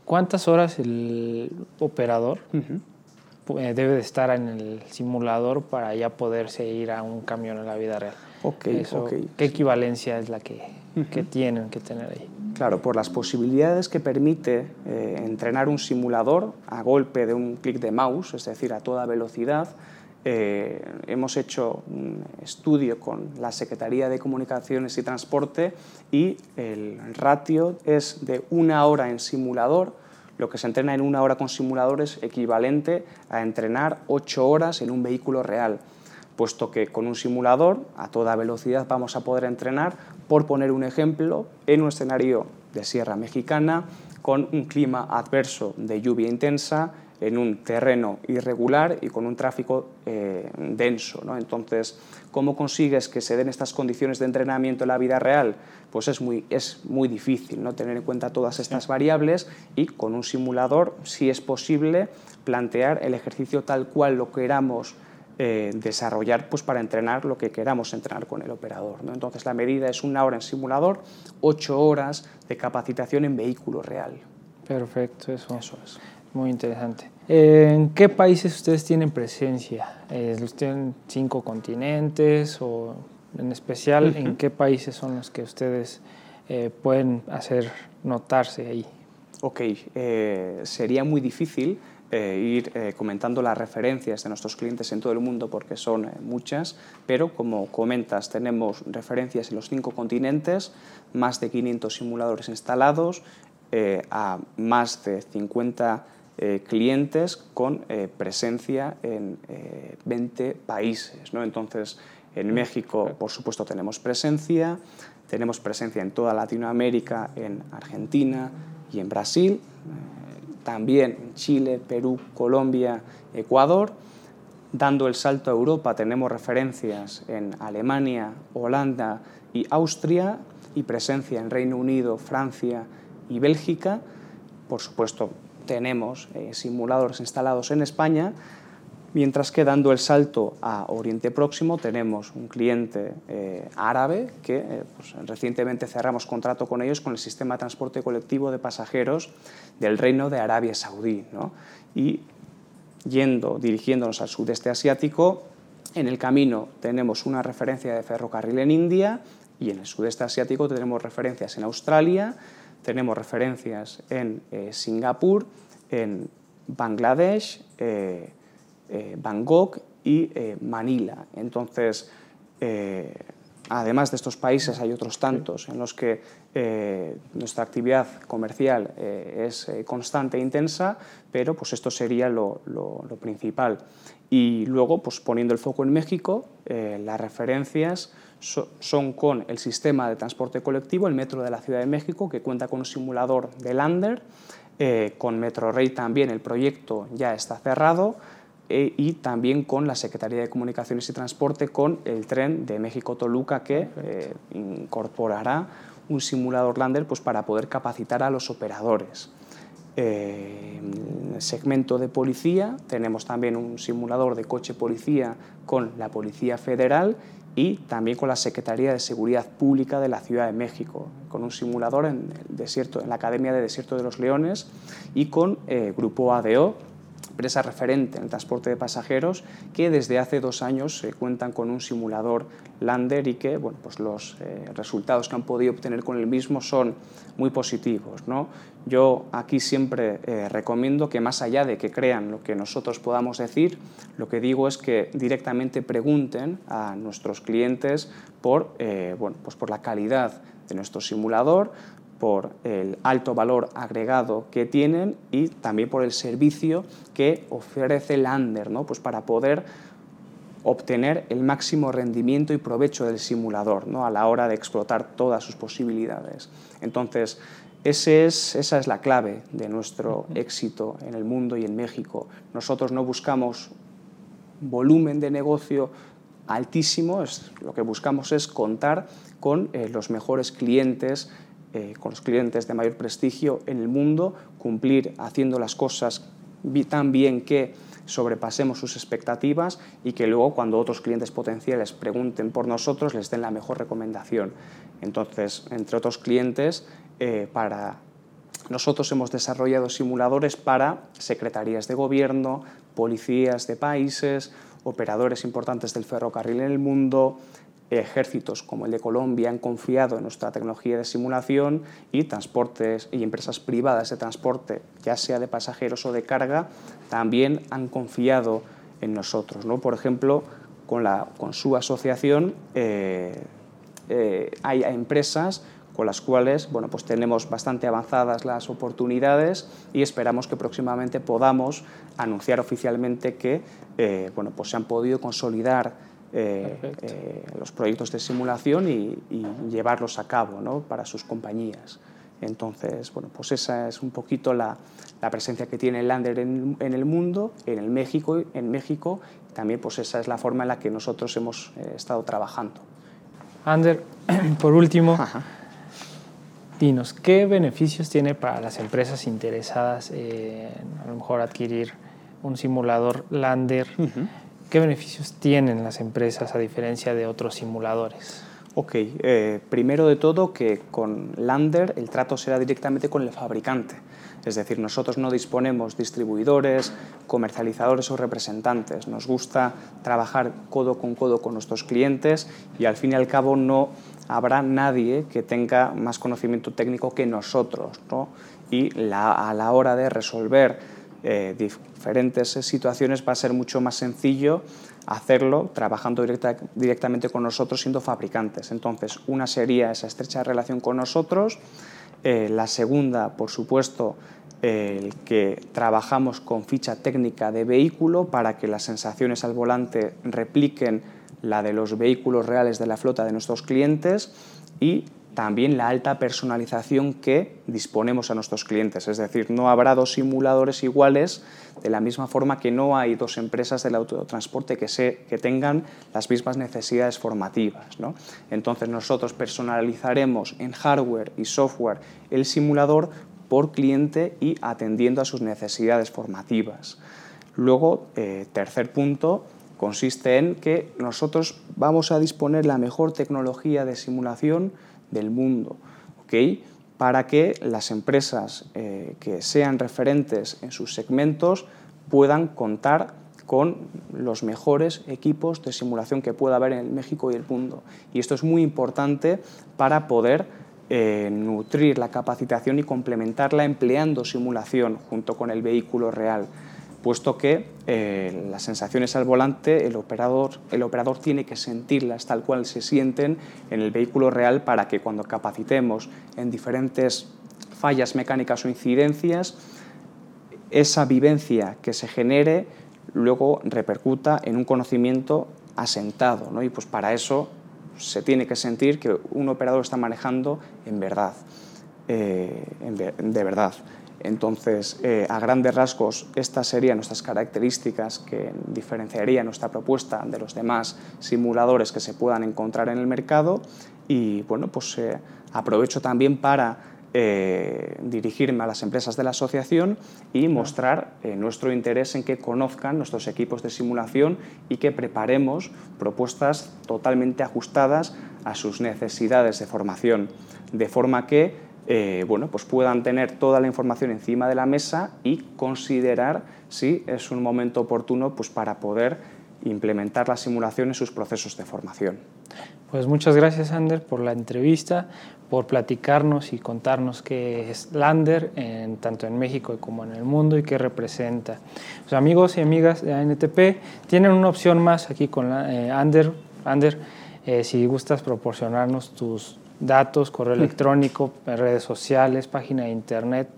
¿cuántas horas el operador debe de estar en el simulador para ya poderse ir a un camión en la vida real? Okay, ¿Qué equivalencia es la que, que, tienen que tener ahí? Claro, por las posibilidades que permite eh, entrenar un simulador a golpe de un clic de mouse, es decir, a toda velocidad, eh, hemos hecho un estudio con la Secretaría de Comunicaciones y Transporte y el ratio es de una hora en simulador. Lo que se entrena en una hora con simulador es equivalente a entrenar ocho horas en un vehículo real, puesto que con un simulador a toda velocidad vamos a poder entrenar, por poner un ejemplo, en un escenario de Sierra Mexicana con un clima adverso de lluvia intensa en un terreno irregular y con un tráfico eh, denso. ¿no? Entonces, ¿cómo consigues que se den estas condiciones de entrenamiento en la vida real? Pues es muy, es muy difícil ¿no? tener en cuenta todas estas variables y con un simulador, si es posible, plantear el ejercicio tal cual lo queramos eh, desarrollar pues, para entrenar lo que queramos entrenar con el operador. ¿no? Entonces, la medida es una hora en simulador, ocho horas de capacitación en vehículo real. Perfecto, eso. Eso es. Muy interesante. ¿En qué países ustedes tienen presencia? ¿Los tienen cinco continentes o en especial en qué países son los que ustedes eh, pueden hacer notarse ahí? Ok, eh, sería muy difícil eh, ir comentando las referencias de nuestros clientes en todo el mundo porque son muchas, pero como comentas, tenemos referencias en los cinco continentes, más de 500 simuladores instalados, a más de 50 eh, clientes con eh, presencia en 20 eh, países. ¿no? Entonces, en México, por supuesto, tenemos presencia, tenemos presencia en toda Latinoamérica, en Argentina y en Brasil, también Chile, Perú, Colombia, Ecuador. Dando el salto a Europa, tenemos referencias en Alemania, Holanda y Austria, y presencia en Reino Unido, Francia y Bélgica. Por supuesto, tenemos eh, simuladores instalados en España, mientras que dando el salto a Oriente Próximo tenemos un cliente eh, árabe que eh, pues, recientemente cerramos contrato con ellos con el sistema de transporte colectivo de pasajeros del Reino de Arabia Saudí. Y yendo, dirigiéndonos al sudeste asiático, en el camino tenemos una referencia de ferrocarril en India y en el sudeste asiático tenemos referencias en Australia, tenemos referencias en eh, Singapur, en Bangladesh, eh, eh, Bangkok y Manila. Entonces, además de estos países hay otros tantos en los que nuestra actividad comercial es constante e intensa, pero pues esto sería lo, principal. Y luego, pues poniendo el foco en México, las referencias son con el sistema de transporte colectivo, el Metro de la Ciudad de México, que cuenta con un simulador de Lander, eh, con Metrorrey también el proyecto ya está cerrado, eh, y también con la Secretaría de Comunicaciones y Transporte con el tren de México-Toluca que eh, incorporará un simulador Lander pues, para poder capacitar a los operadores. en el segmento de policía tenemos también un simulador de coche policía con la Policía Federal y también con la Secretaría de Seguridad Pública de la Ciudad de México, con un simulador en, el desierto, en la Academia de Desierto de los Leones y con eh, Grupo ADO, empresa referente en el transporte de pasajeros, que desde hace dos años se cuentan con un simulador Lander y que bueno, pues los eh, resultados que han podido obtener con el mismo son muy positivos. ¿no? Yo aquí siempre eh, recomiendo que más allá de que crean lo que nosotros podamos decir, lo que digo es que directamente pregunten a nuestros clientes por, eh, bueno, pues por la calidad de nuestro simulador, por el alto valor agregado que tienen y también por el servicio que ofrece Lander, ¿no? pues para poder obtener el máximo rendimiento y provecho del simulador ¿no? a la hora de explotar todas sus posibilidades. Entonces, ese es, esa es la clave de nuestro éxito en el mundo y en México. Nosotros no buscamos volumen de negocio altísimo, es, lo que buscamos es contar con eh, los mejores clientes eh, con los clientes de mayor prestigio en el mundo, cumplir haciendo las cosas tan bien que sobrepasemos sus expectativas y que luego cuando otros clientes potenciales pregunten por nosotros les den la mejor recomendación. Entonces, entre otros clientes, eh, para nosotros hemos desarrollado simuladores para secretarías de gobierno, policías de países, operadores importantes del ferrocarril en el mundo, ejércitos como el de Colombia han confiado en nuestra tecnología de simulación y transportes y empresas privadas de transporte, ya sea de pasajeros o de carga, también han confiado en nosotros. ¿no? Por ejemplo, con, la, con su asociación eh, eh, hay empresas con las cuales bueno, pues tenemos bastante avanzadas las oportunidades y esperamos que próximamente podamos anunciar oficialmente que eh, bueno, pues se han podido consolidar los proyectos de simulación y, llevarlos a cabo ¿no? para sus compañías. Entonces, bueno, pues esa es un poquito la, la presencia que tiene Lander en, el mundo, en el México, en México, también pues esa es la forma en la que nosotros hemos eh, estado trabajando. Ander, por último, dinos, ¿qué beneficios tiene para las empresas interesadas en a lo mejor adquirir un simulador Lander? ¿Qué beneficios tienen las empresas a diferencia de otros simuladores? Ok, eh, primero de todo que con Lander el trato será directamente con el fabricante. Es decir, nosotros no disponemos distribuidores, comercializadores o representantes. Nos gusta trabajar codo con codo con nuestros clientes y al fin y al cabo no habrá nadie que tenga más conocimiento técnico que nosotros. Y a la hora de resolver eh, diferentes situaciones va a ser mucho más sencillo hacerlo trabajando directamente con nosotros siendo fabricantes. Entonces, una sería esa estrecha relación con nosotros. Eh, la segunda, por supuesto, el que trabajamos con ficha técnica de vehículo para que las sensaciones al volante repliquen la de los vehículos reales de la flota de nuestros clientes y también la alta personalización que disponemos a nuestros clientes. Es decir, no habrá dos simuladores iguales de la misma forma que no hay dos empresas del autotransporte que, que tengan las mismas necesidades formativas. ¿no? Entonces nosotros personalizaremos en hardware y software el simulador por cliente y atendiendo a sus necesidades formativas. Luego, eh, tercer punto, consiste en que nosotros vamos a disponer la mejor tecnología de simulación del mundo, para que las empresas eh, que sean referentes en sus segmentos puedan contar con los mejores equipos de simulación que pueda haber en México y el mundo. Y esto es muy importante para poder eh, nutrir la capacitación y complementarla empleando simulación junto con el vehículo real puesto que eh, las sensaciones al volante el operador, el operador tiene que sentirlas tal cual se sienten en el vehículo real para que cuando capacitemos en diferentes fallas mecánicas o incidencias, esa vivencia que se genere luego repercuta en un conocimiento asentado. Y pues para eso se tiene que sentir que un operador está manejando en verdad, eh, de verdad. Entonces, eh, a grandes rasgos, estas serían nuestras características que diferenciarían nuestra propuesta de los demás simuladores que se puedan encontrar en el mercado. Y bueno, pues eh, aprovecho también para eh, dirigirme a las empresas de la asociación y mostrar nuestro interés en que conozcan nuestros equipos de simulación y que preparemos propuestas totalmente ajustadas a sus necesidades de formación, de forma que eh, bueno, pues puedan tener toda la información encima de la mesa y considerar si es un momento oportuno pues, para poder implementar la simulación en sus procesos de formación. Pues muchas gracias, Ander, por la entrevista, por platicarnos y contarnos qué es Lander, en, tanto en México como en el mundo, y qué representa. Los amigos y amigas de ANTP tienen una opción más aquí con la, eh, Ander. Ander, eh, si gustas proporcionarnos tus datos, correo electrónico, redes sociales, página de internet,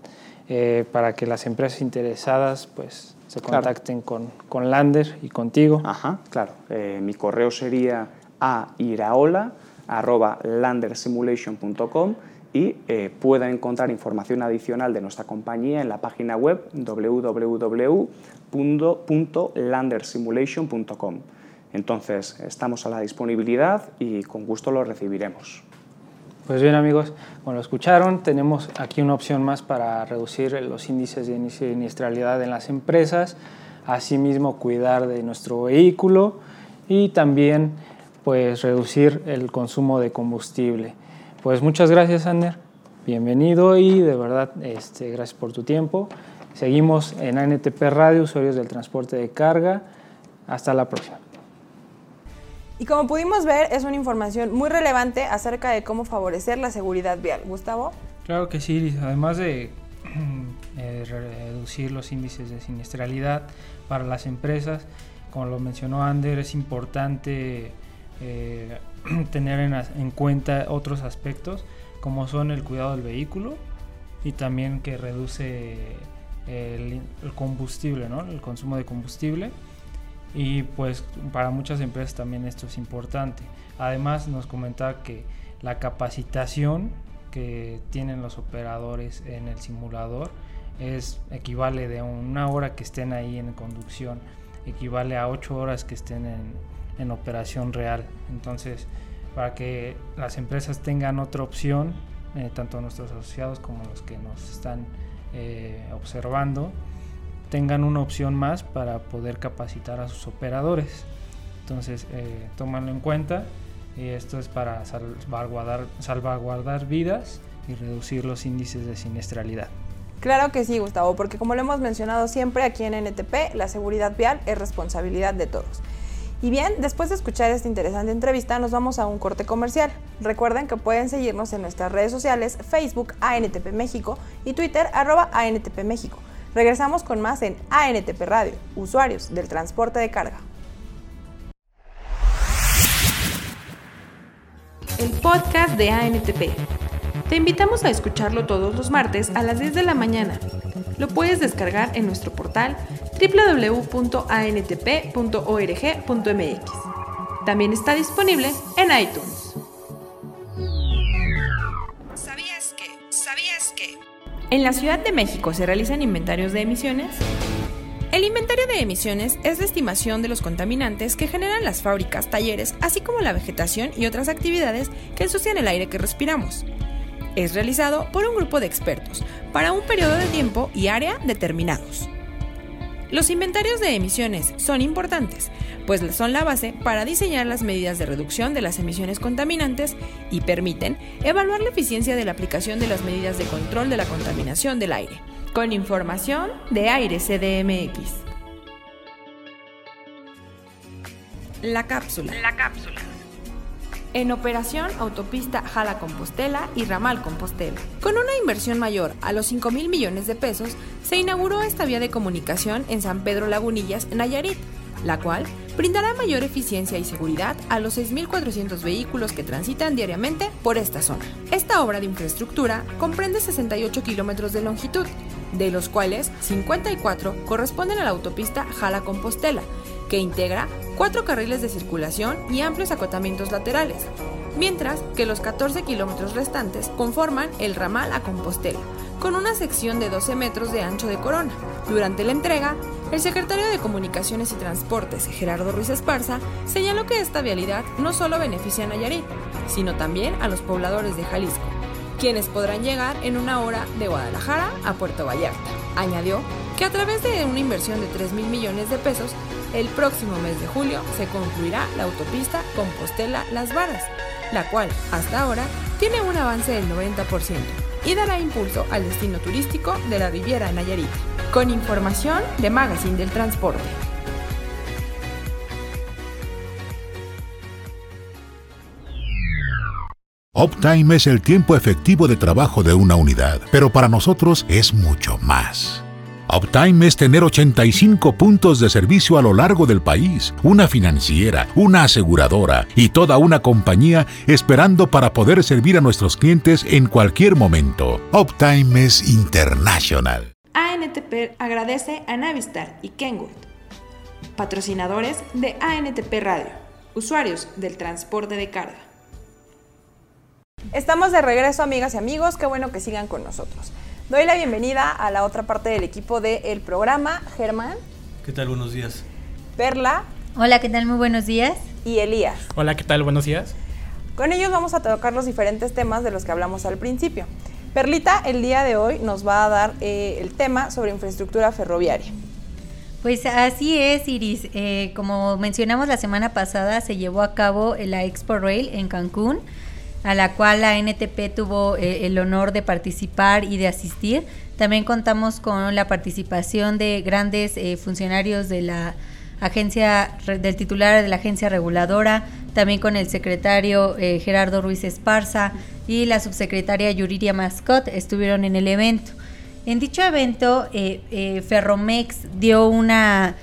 eh, para que las empresas interesadas pues, se contacten con, con, Lander y contigo. Ajá, claro. Eh, mi correo sería a iraola@landersimulation.com y eh, pueden encontrar información adicional de nuestra compañía en la página web www.landersimulation.com. Entonces, estamos a la disponibilidad y con gusto lo recibiremos. Pues bien amigos, como lo escucharon, tenemos aquí una opción más para reducir los índices de siniestralidad en las empresas, asimismo cuidar de nuestro vehículo y también pues reducir el consumo de combustible. Pues muchas gracias Ander, bienvenido y de verdad este, gracias por tu tiempo. Seguimos en ANTP Radio, usuarios del transporte de carga. Hasta la próxima. Y como pudimos ver, es una información muy relevante acerca de cómo favorecer la seguridad vial. Gustavo. Claro que sí, además de eh, reducir los índices de siniestralidad para las empresas, como lo mencionó Ander, es importante eh, tener en, cuenta otros aspectos como son el cuidado del vehículo y también que reduce el, combustible, el consumo de combustible y pues para muchas empresas también esto es importante. Además nos comentaba que la capacitación que tienen los operadores en el simulador es equivale de una hora que estén ahí en conducción equivale a ocho horas que estén en, operación real entonces para que las empresas tengan otra opción eh, tanto nuestros asociados como los que nos están eh, observando tengan una opción más para poder capacitar a sus operadores entonces eh, tómanlo en cuenta y esto es para salvaguardar, salvaguardar vidas y reducir los índices de siniestralidad. Claro que sí, Gustavo, porque como lo hemos mencionado siempre aquí en NTP, la seguridad vial es responsabilidad de todos. Y bien, después de escuchar esta interesante entrevista, nos vamos a un corte comercial. Recuerden que pueden seguirnos en nuestras redes sociales, Facebook ANTP México y Twitter arroba ANTP México. Regresamos con más en ANTP Radio, usuarios del transporte de carga. el podcast de ANTP. Te invitamos a escucharlo todos los martes a las 10 de la mañana. Lo puedes descargar en nuestro portal www.antp.org.mx. También está disponible en iTunes. En la Ciudad de México se realizan inventarios de emisiones. El inventario de emisiones es la estimación de los contaminantes que generan las fábricas, talleres, así como la vegetación y otras actividades que ensucian el aire que respiramos. Es realizado por un grupo de expertos para un periodo de tiempo y área determinados. Los inventarios de emisiones son importantes, pues son la base para diseñar las medidas de reducción de las emisiones contaminantes y permiten evaluar la eficiencia de la aplicación de las medidas de control de la contaminación del aire con información de Aire CDMX. La cápsula. La cápsula. En operación autopista Jala Compostela y Ramal Compostela. Con una inversión mayor a los 5 mil millones de pesos, se inauguró esta vía de comunicación en San Pedro Lagunillas, Nayarit, la cual brindará mayor eficiencia y seguridad a los 6.400 vehículos que transitan diariamente por esta zona. Esta obra de infraestructura comprende 68 kilómetros de longitud, de los cuales 54 corresponden a la autopista Jala-Compostela, que integra cuatro carriles de circulación y amplios acotamientos laterales, mientras que los 14 kilómetros restantes conforman el ramal a Compostela, con una sección de 12 metros de ancho de corona. Durante la entrega, el secretario de Comunicaciones y Transportes, Gerardo Ruiz Esparza, señaló que esta vialidad no solo beneficia a Nayarit, sino también a los pobladores de Jalisco, quienes podrán llegar en una hora de Guadalajara a Puerto Vallarta. Añadió que a través de una inversión de 3 mil millones de pesos, el próximo mes de julio se concluirá la autopista Compostela-Las Varas, la cual hasta ahora tiene un avance del 90% y dará impulso al destino turístico de la Riviera Nayarit. Con información de Magazine del Transporte. Uptime es el tiempo efectivo de trabajo de una unidad, pero para nosotros es mucho más. Uptime es tener 85 puntos de servicio a lo largo del país, una financiera, una aseguradora y toda una compañía esperando para poder servir a nuestros clientes en cualquier momento. Uptime es internacional. ANTP agradece a Navistar y Kenwood, patrocinadores de ANTP Radio, usuarios del transporte de carga. Estamos de regreso, amigas y amigos. Qué bueno que sigan con nosotros. Doy la bienvenida a la otra parte del equipo del programa, Germán. ¿Qué tal? Buenos días. Perla. Hola, ¿qué tal? Muy buenos días. Y Elías. Hola, ¿qué tal? Buenos días. Con ellos vamos a tocar los diferentes temas de los que hablamos al principio. Perlita, el día de hoy nos va a dar eh, el tema sobre infraestructura ferroviaria. Pues así es, Iris. Eh, como mencionamos la semana pasada, se llevó a cabo la Expo Rail en Cancún a la cual la NTP tuvo eh, el honor de participar y de asistir. También contamos con la participación de grandes eh, funcionarios de la agencia, del titular de la agencia reguladora, también con el secretario eh, Gerardo Ruiz Esparza y la subsecretaria Yuriria Mascot estuvieron en el evento. En dicho evento, Ferromex dio una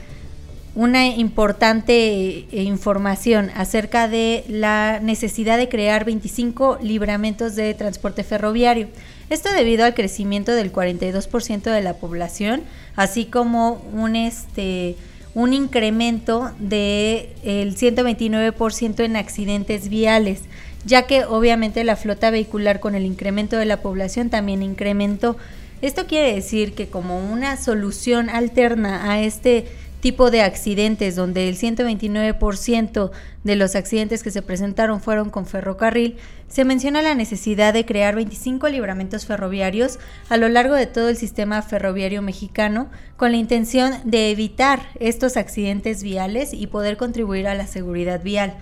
una importante eh, información acerca de la necesidad de crear 25 libramentos de transporte ferroviario. Esto debido al crecimiento del 42% de la población, así como un este un incremento del el 129% en accidentes viales, ya que obviamente la flota vehicular con el incremento de la población también incrementó. Esto quiere decir que como una solución alterna a este tipo de accidentes donde el 129% de los accidentes que se presentaron fueron con ferrocarril, se menciona la necesidad de crear 25 libramentos ferroviarios a lo largo de todo el sistema ferroviario mexicano con la intención de evitar estos accidentes viales y poder contribuir a la seguridad vial.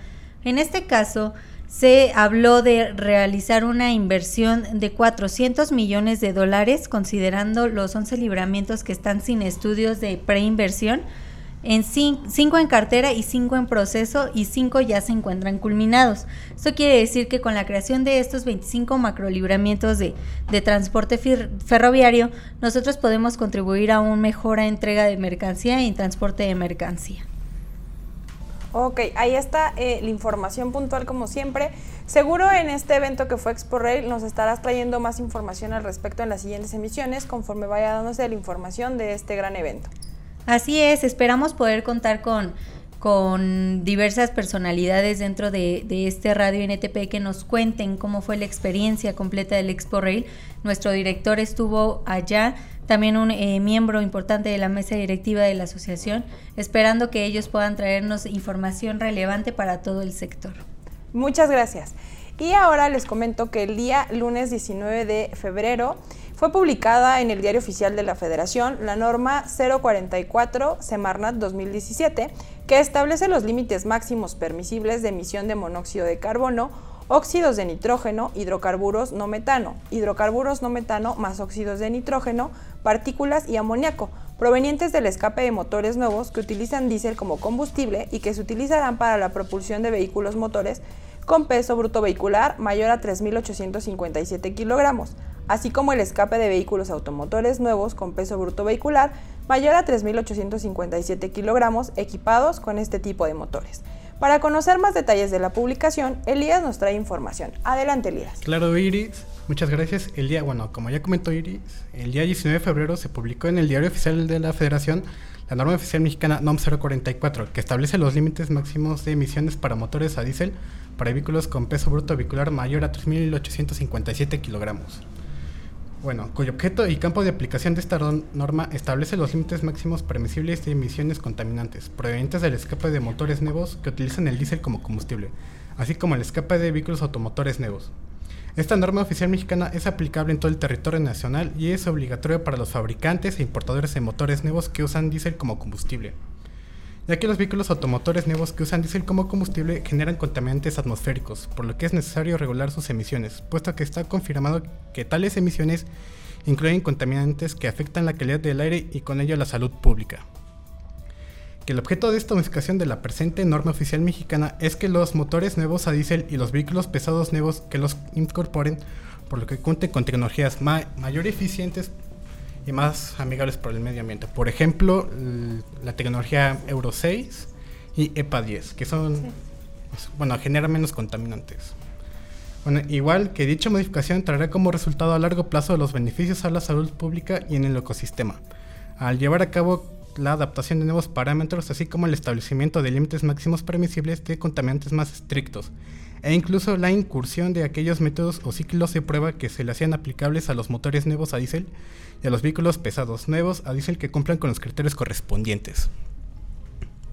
En este caso, se habló de realizar una inversión de 400 millones de dólares, considerando los 11 libramientos que están sin estudios de preinversión, en cinco en cartera y cinco en proceso y cinco ya se encuentran culminados. Esto quiere decir que con la creación de estos 25 macrolibramientos de, de transporte ferroviario, nosotros podemos contribuir a una mejora entrega de mercancía y transporte de mercancía. Ok, ahí está eh, la información puntual como siempre. Seguro en este evento que fue Expo Rail nos estarás trayendo más información al respecto en las siguientes emisiones conforme vaya dándose la información de este gran evento. Así es, esperamos poder contar con, con diversas personalidades dentro de, este radio NTP que nos cuenten cómo fue la experiencia completa del Expo Rail. Nuestro director estuvo allá, también un eh, miembro importante de la mesa directiva de la asociación, esperando que ellos puedan traernos información relevante para todo el sector. Muchas gracias. Y ahora les comento que el día lunes 19 de febrero fue publicada en el Diario Oficial de la Federación la norma 044 Semarnat 2017, que establece los límites máximos permisibles de emisión de monóxido de carbono, óxidos de nitrógeno, hidrocarburos no metano, hidrocarburos no metano más óxidos de nitrógeno, partículas y amoníaco, provenientes del escape de motores nuevos que utilizan diésel como combustible y que se utilizarán para la propulsión de vehículos motores con peso bruto vehicular mayor a 3.857 kilogramos, así como el escape de vehículos automotores nuevos con peso bruto vehicular mayor a 3.857 kilogramos equipados con este tipo de motores. Para conocer más detalles de la publicación, Elías nos trae información. Adelante, Elías. Claro, Iris. Muchas gracias. El día, bueno, como ya comentó Iris, el día 19 de febrero se publicó en el Diario Oficial de la Federación la norma oficial mexicana NOM 044, que establece los límites máximos de emisiones para motores a diésel para vehículos con peso bruto vehicular mayor a 3.857 kilogramos. Bueno, cuyo objeto y campo de aplicación de esta norma establece los límites máximos permisibles de emisiones contaminantes provenientes del escape de motores nuevos que utilizan el diésel como combustible, así como el escape de vehículos automotores nuevos. Esta norma oficial mexicana es aplicable en todo el territorio nacional y es obligatoria para los fabricantes e importadores de motores nuevos que usan diésel como combustible ya que los vehículos automotores nuevos que usan diésel como combustible generan contaminantes atmosféricos, por lo que es necesario regular sus emisiones, puesto que está confirmado que tales emisiones incluyen contaminantes que afectan la calidad del aire y con ello la salud pública. Que el objeto de esta modificación de la presente norma oficial mexicana es que los motores nuevos a diésel y los vehículos pesados nuevos que los incorporen, por lo que cuenten con tecnologías mayor eficientes y más amigables por el medio ambiente. Por ejemplo, la tecnología Euro 6 y EPA 10, que son, pues, bueno, generan menos contaminantes. Bueno, igual que dicha modificación traerá como resultado a largo plazo los beneficios a la salud pública y en el ecosistema, al llevar a cabo la adaptación de nuevos parámetros, así como el establecimiento de límites máximos permisibles de contaminantes más estrictos, e incluso la incursión de aquellos métodos o ciclos de prueba que se le hacían aplicables a los motores nuevos a diésel y a los vehículos pesados nuevos a diésel que cumplan con los criterios correspondientes.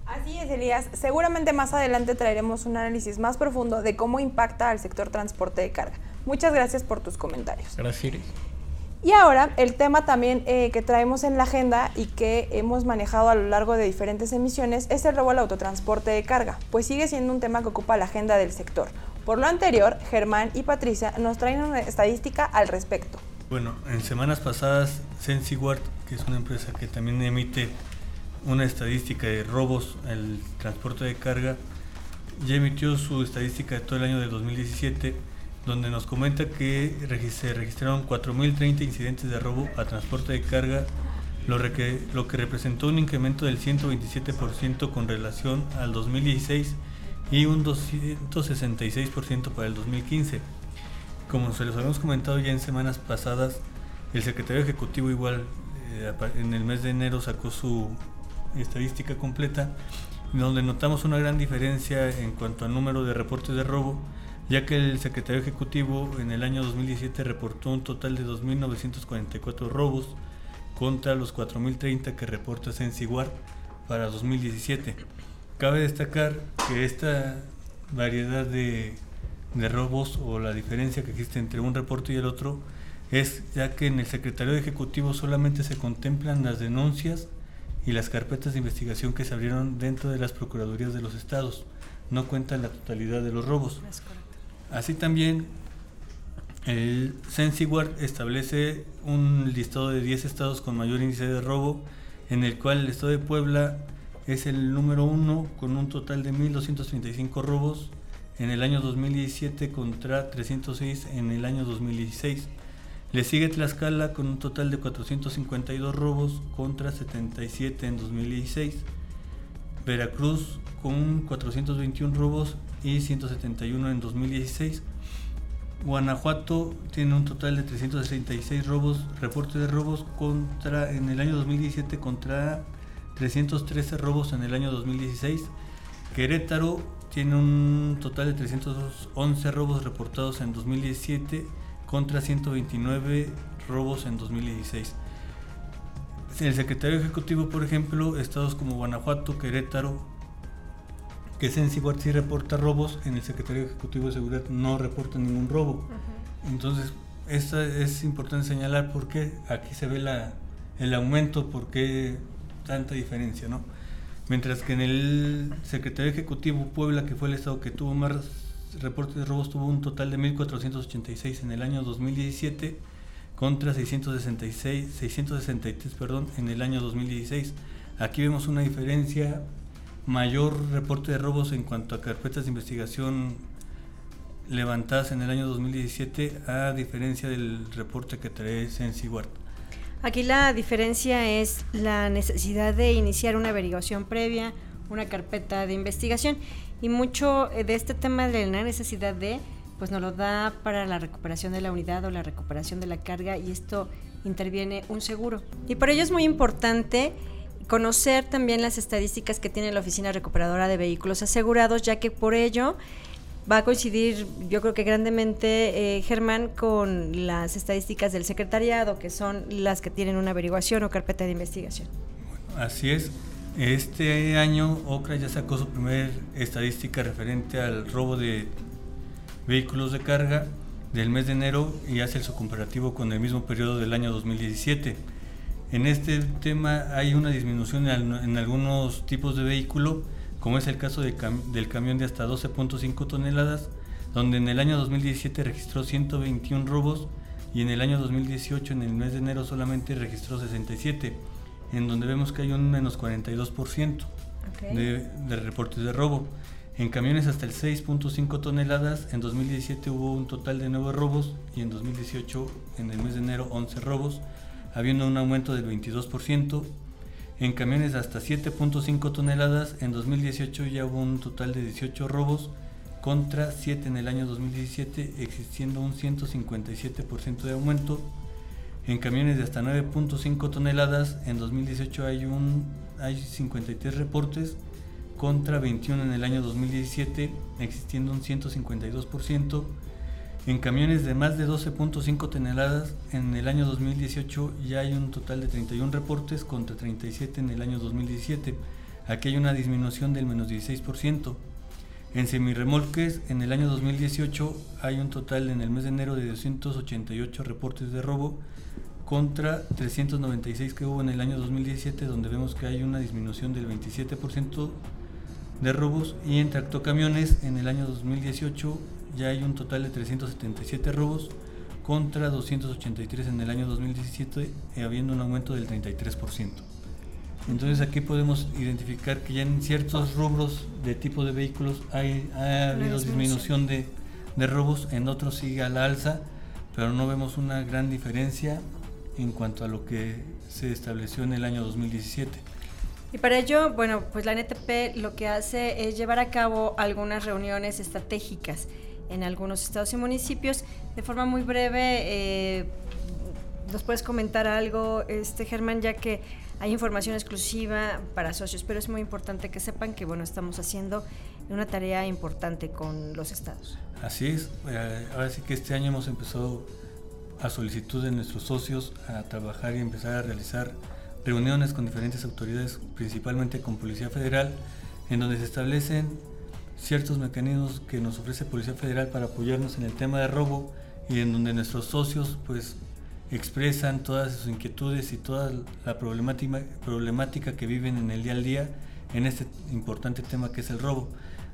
Así es, Elías. Seguramente más adelante traeremos un análisis más profundo de cómo impacta al sector transporte de carga. Muchas gracias por tus comentarios. Gracias, Y ahora, el tema también eh, que traemos en la agenda y que hemos manejado a lo largo de diferentes emisiones es el robo al autotransporte de carga, pues sigue siendo un tema que ocupa la agenda del sector. Por lo anterior, Germán y Patricia nos traen una estadística al respecto. Bueno, en semanas pasadas, SensiWard, que es una empresa que también emite una estadística de robos al transporte de carga, ya emitió su estadística de todo el año del 2017, donde nos comenta que se registraron 4.030 incidentes de robo a transporte de carga lo, que, representó un incremento del 127% con relación al 2016 y un 266% para el 2015. Como se los habíamos comentado ya en semanas pasadas, el secretario ejecutivo igual eh, en el mes de enero sacó su estadística completa, donde notamos una gran diferencia en cuanto al número de reportes de robo, ya que el secretario ejecutivo en el año 2017 reportó un total de 2.944 robos contra los 4.030 que reporta Sensiguard para 2017. Cabe destacar que esta variedad de, robos o la diferencia que existe entre un reporte y el otro es ya que en el secretario ejecutivo solamente se contemplan las denuncias y las carpetas de investigación que se abrieron dentro de las procuradurías de los estados. No cuentan la totalidad de los robos. Así también, el Sensiguard establece un listado de 10 estados con mayor índice de robo, en el cual el estado de Puebla es el número uno con un total de 1.235 robos en el año 2017 contra 306 en el año 2016. Le sigue Tlaxcala con un total de 452 robos contra 77 en 2016. Veracruz con 421 robos y 171 en 2016. Guanajuato tiene un total de 366 robos, reporte de robos contra en el año 2017 contra 313 robos en el año 2016. Querétaro tiene un total de 311 robos reportados en 2017 contra 129 robos en 2016. El secretario ejecutivo, por ejemplo, estados como Guanajuato, Querétaro, que Sensiguard sí reporta robos, en el secretario ejecutivo de seguridad no reporta ningún robo. Entonces, esta es importante señalar por qué aquí se ve la, el aumento, por qué tanta diferencia, ¿no? Mientras que en el secretario ejecutivo Puebla, que fue el estado que tuvo más reportes de robos tuvo un total de 1.486 en el año 2017 contra 666, 663 perdón, en el año 2016. Aquí vemos una diferencia, mayor reporte de robos en cuanto a carpetas de investigación levantadas en el año 2017 a diferencia del reporte que trae Sensiguard. Aquí la diferencia es la necesidad de iniciar una averiguación previa, una carpeta de investigación y mucho de este tema de la necesidad de, pues nos lo da para la recuperación de la unidad o la recuperación de la carga y esto interviene un seguro. Y por ello es muy importante conocer también las estadísticas que tiene la Oficina Recuperadora de Vehículos Asegurados, ya que por ello va a coincidir, yo creo que grandemente, eh, Germán, con las estadísticas del secretariado, que son las que tienen una averiguación o carpeta de investigación. así es. Este año OCRA ya sacó su primer estadística referente al robo de vehículos de carga del mes de enero y hace su comparativo con el mismo periodo del año 2017. En este tema hay una disminución en, algunos tipos de vehículo, como es el caso del camión de hasta 12.5 toneladas, donde en el año 2017 registró 121 robos y en el año 2018 en el mes de enero solamente registró 67 en donde vemos que hay un menos 42% de, de reportes de robo. En camiones hasta el 6.5 toneladas, en 2017 hubo un total de 9 robos y en 2018, en el mes de enero, 11 robos, habiendo un aumento del 22%. En camiones hasta 7.5 toneladas, en 2018 ya hubo un total de 18 robos contra 7 en el año 2017, existiendo un 157% de aumento. En camiones de hasta 9.5 toneladas, en 2018 hay, un, hay 53 reportes contra 21 en el año 2017, existiendo un 152%. En camiones de más de 12.5 toneladas, en el año 2018 ya hay un total de 31 reportes contra 37 en el año 2017. Aquí hay una disminución del menos 16%. En semirremolques, en el año 2018 hay un total en el mes de enero de 288 reportes de robo contra 396 que hubo en el año 2017, donde vemos que hay una disminución del 27% de robos. Y en tractocamiones, en el año 2018 ya hay un total de 377 robos contra 283 en el año 2017, eh, habiendo un aumento del 33%. Entonces aquí podemos identificar que ya en ciertos rubros de tipo de vehículos hay, ha habido disminución de, de robos, en otros sigue a la alza, pero no vemos una gran diferencia en cuanto a lo que se estableció en el año 2017. Y para ello, bueno, pues la NTP lo que hace es llevar a cabo algunas reuniones estratégicas en algunos estados y municipios. De forma muy breve, eh, ¿nos puedes comentar algo, este Germán, ya que hay información exclusiva para socios, pero es muy importante que sepan que, bueno, estamos haciendo una tarea importante con los estados. Así es, eh, ahora sí que este año hemos empezado a solicitud de nuestros socios a trabajar y empezar a realizar reuniones con diferentes autoridades, principalmente con Policía Federal, en donde se establecen ciertos mecanismos que nos ofrece Policía Federal para apoyarnos en el tema de robo y en donde nuestros socios pues expresan todas sus inquietudes y toda la problemática, problemática que viven en el día al día en este importante tema que es el robo.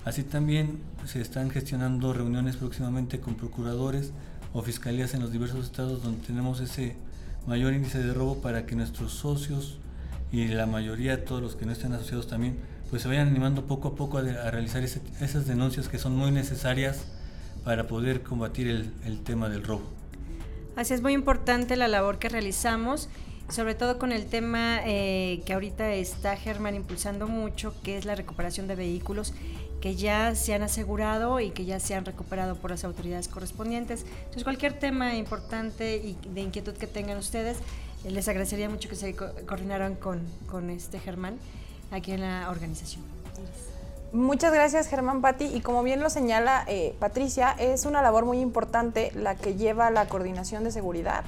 Así también se están gestionando reuniones próximamente con procuradores o fiscalías en los diversos estados donde tenemos ese mayor índice de robo para que nuestros socios y la mayoría, todos los que no estén asociados también, pues se vayan animando poco a poco a, realizar esas denuncias que son muy necesarias para poder combatir el, tema del robo. Así es muy importante la labor que realizamos, sobre todo con el tema eh, que ahorita está Germán impulsando mucho, que es la recuperación de vehículos que ya se han asegurado y que ya se han recuperado por las autoridades correspondientes. Entonces, cualquier tema importante y de inquietud que tengan ustedes, eh, les agradecería mucho que se coordinaran con, con este Germán aquí en la organización. Muchas gracias Germán Patti y como bien lo señala eh, Patricia, es una labor muy importante la que lleva la coordinación de seguridad,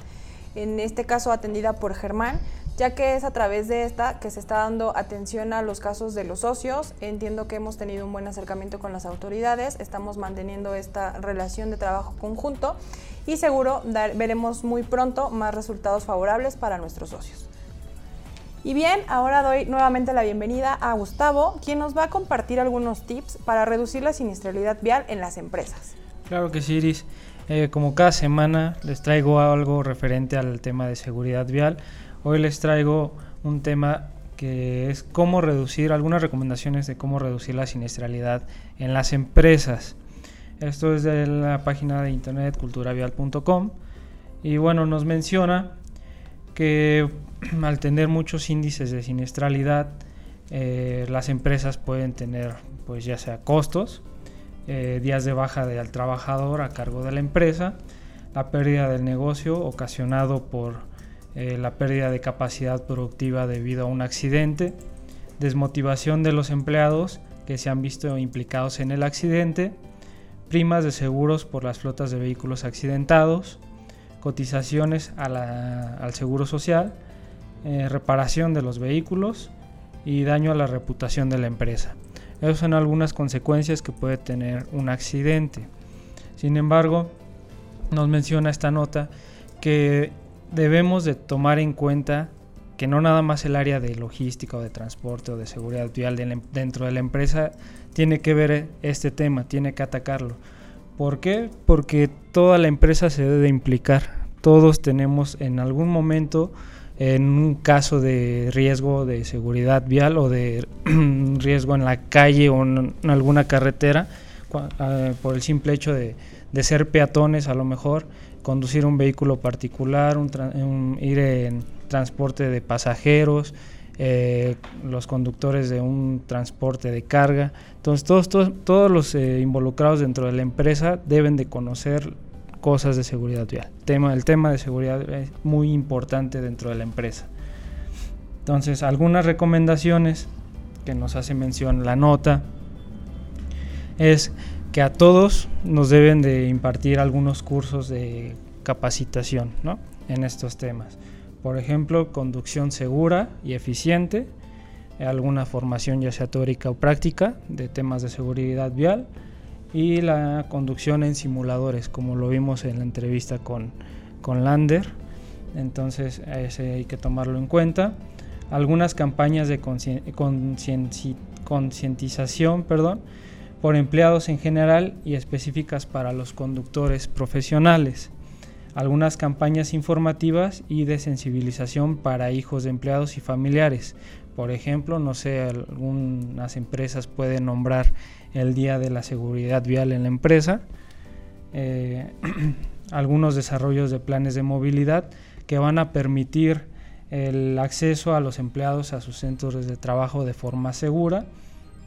en este caso atendida por Germán, ya que es a través de esta que se está dando atención a los casos de los socios. Entiendo que hemos tenido un buen acercamiento con las autoridades, estamos manteniendo esta relación de trabajo conjunto y seguro veremos muy pronto más resultados favorables para nuestros socios. Y bien, ahora doy nuevamente la bienvenida a Gustavo, quien nos va a compartir algunos tips para reducir la siniestralidad vial en las empresas. Claro que sí, Iris. Eh, como cada semana les traigo algo referente al tema de seguridad vial. Hoy les traigo un tema que es cómo reducir, algunas recomendaciones de cómo reducir la siniestralidad en las empresas. Esto es de la página de internet culturavial.com y bueno, nos menciona que al tener muchos índices de siniestralidad, eh, las empresas pueden tener pues ya sea costos, eh, días de baja del trabajador a cargo de la empresa, la pérdida del negocio ocasionado por eh, la pérdida de capacidad productiva debido a un accidente, desmotivación de los empleados que se han visto implicados en el accidente, primas de seguros por las flotas de vehículos accidentados, cotizaciones al seguro social, eh, reparación de los vehículos y daño a la reputación de la empresa. Esas son algunas consecuencias que puede tener un accidente. Sin embargo, nos menciona esta nota que debemos de tomar en cuenta que no nada más el área de logística o de transporte o de seguridad vial em, dentro de la empresa tiene que ver este tema, tiene que atacarlo. ¿Por qué? Porque toda la empresa se debe implicar. Todos tenemos en algún momento, en un caso de riesgo de seguridad vial o de riesgo en la calle o en alguna carretera, ah, por el simple hecho de, ser peatones a lo mejor, conducir un vehículo particular, ir en transporte de pasajeros, eh, los conductores de un transporte de carga. Entonces todos, todos, los eh, involucrados dentro de la empresa deben de conocer cosas de seguridad vial. El tema de seguridad es muy importante dentro de la empresa. Entonces algunas recomendaciones que nos hace mención la nota es que a todos nos deben de impartir algunos cursos de capacitación en estos temas. Por ejemplo, conducción segura y eficiente, alguna formación ya sea teórica o práctica de temas de seguridad vial y la conducción en simuladores, como lo vimos en la entrevista con, con Lander. Entonces, ese hay que tomarlo en cuenta. Algunas campañas de concientización, perdón, por empleados en general y específicas para los conductores profesionales. Algunas campañas informativas y de sensibilización para hijos de empleados y familiares. Por ejemplo, no sé, algunas empresas pueden nombrar el Día de la Seguridad Vial en la empresa. Eh, algunos desarrollos de planes de movilidad que van a permitir el acceso a los empleados a sus centros de trabajo de forma segura,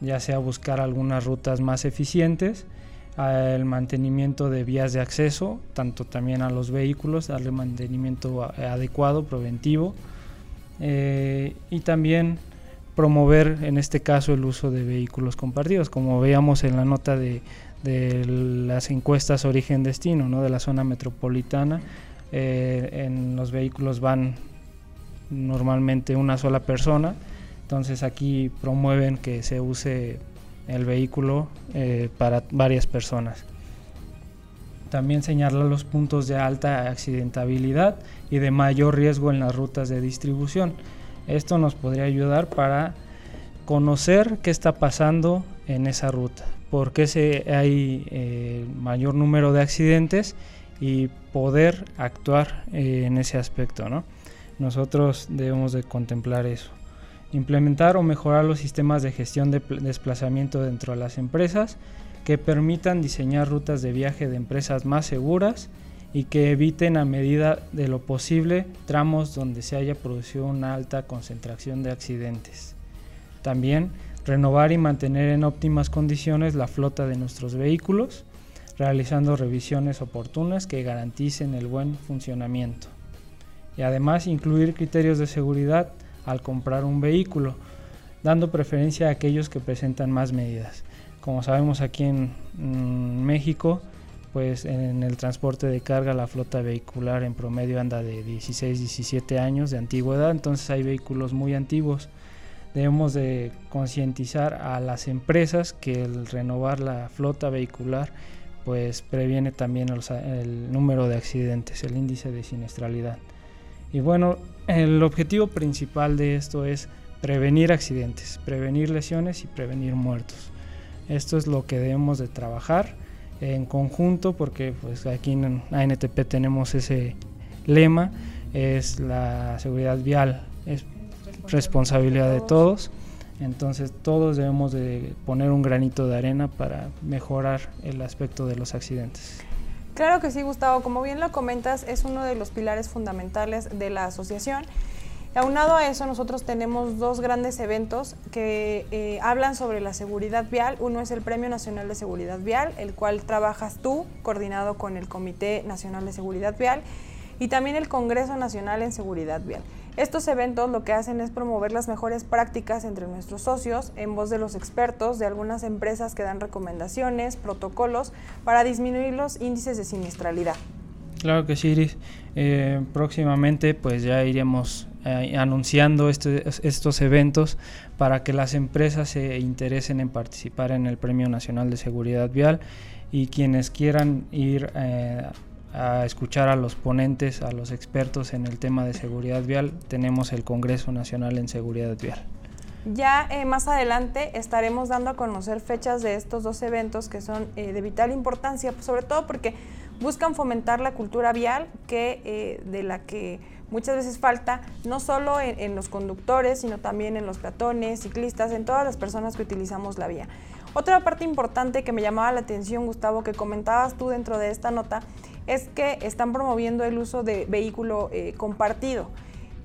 ya sea buscar algunas rutas más eficientes, el mantenimiento de vías de acceso, tanto también a los vehículos, darle mantenimiento adecuado, preventivo, eh, y también promover en este caso el uso de vehículos compartidos, como veíamos en la nota de, las encuestas origen-destino ¿no? de la zona metropolitana, eh, en los vehículos van normalmente una sola persona, entonces aquí promueven que se use el vehículo eh, para varias personas. También señalar los puntos de alta accidentabilidad y de mayor riesgo en las rutas de distribución. Esto nos podría ayudar para conocer qué está pasando en esa ruta, por qué se, hay eh, mayor número de accidentes y poder actuar eh, en ese aspecto. ¿no? Nosotros debemos de contemplar eso. Implementar o mejorar los sistemas de gestión de desplazamiento dentro de las empresas que permitan diseñar rutas de viaje de empresas más seguras y que eviten a medida de lo posible tramos donde se haya producido una alta concentración de accidentes. También renovar y mantener en óptimas condiciones la flota de nuestros vehículos, realizando revisiones oportunas que garanticen el buen funcionamiento. Y además incluir criterios de seguridad al comprar un vehículo, dando preferencia a aquellos que presentan más medidas. Como sabemos aquí en mm, México, pues en el transporte de carga la flota vehicular en promedio anda de 16, 17 años de antigüedad, entonces hay vehículos muy antiguos. Debemos de concientizar a las empresas que el renovar la flota vehicular pues previene también el número de accidentes, el índice de siniestralidad. Y bueno, el objetivo principal de esto es prevenir accidentes, prevenir lesiones y prevenir muertos. Esto es lo que debemos de trabajar en conjunto porque pues aquí en ANTP tenemos ese lema, es la seguridad vial, es responsabilidad de todos. Entonces todos debemos de poner un granito de arena para mejorar el aspecto de los accidentes. Claro que sí, Gustavo. Como bien lo comentas, es uno de los pilares fundamentales de la asociación. Aunado a eso, nosotros tenemos dos grandes eventos que eh, hablan sobre la seguridad vial. Uno es el Premio Nacional de Seguridad Vial, el cual trabajas tú, coordinado con el Comité Nacional de Seguridad Vial, y también el Congreso Nacional en Seguridad Vial. Estos eventos lo que hacen es promover las mejores prácticas entre nuestros socios en voz de los expertos de algunas empresas que dan recomendaciones, protocolos para disminuir los índices de siniestralidad. Claro que sí, Iris. Eh, próximamente pues ya iremos eh, anunciando este, estos eventos para que las empresas se interesen en participar en el Premio Nacional de Seguridad Vial y quienes quieran ir eh, a escuchar a los ponentes, a los expertos en el tema de seguridad vial, tenemos el Congreso Nacional en Seguridad Vial. Ya eh, más adelante estaremos dando a conocer fechas de estos dos eventos que son eh, de vital importancia, sobre todo porque buscan fomentar la cultura vial que, eh, de la que muchas veces falta, no solo en, los conductores, sino también en los peatones, ciclistas, en todas las personas que utilizamos la vía. Otra parte importante que me llamaba la atención, Gustavo, que comentabas tú dentro de esta nota, es que están promoviendo el uso de vehículo eh, compartido.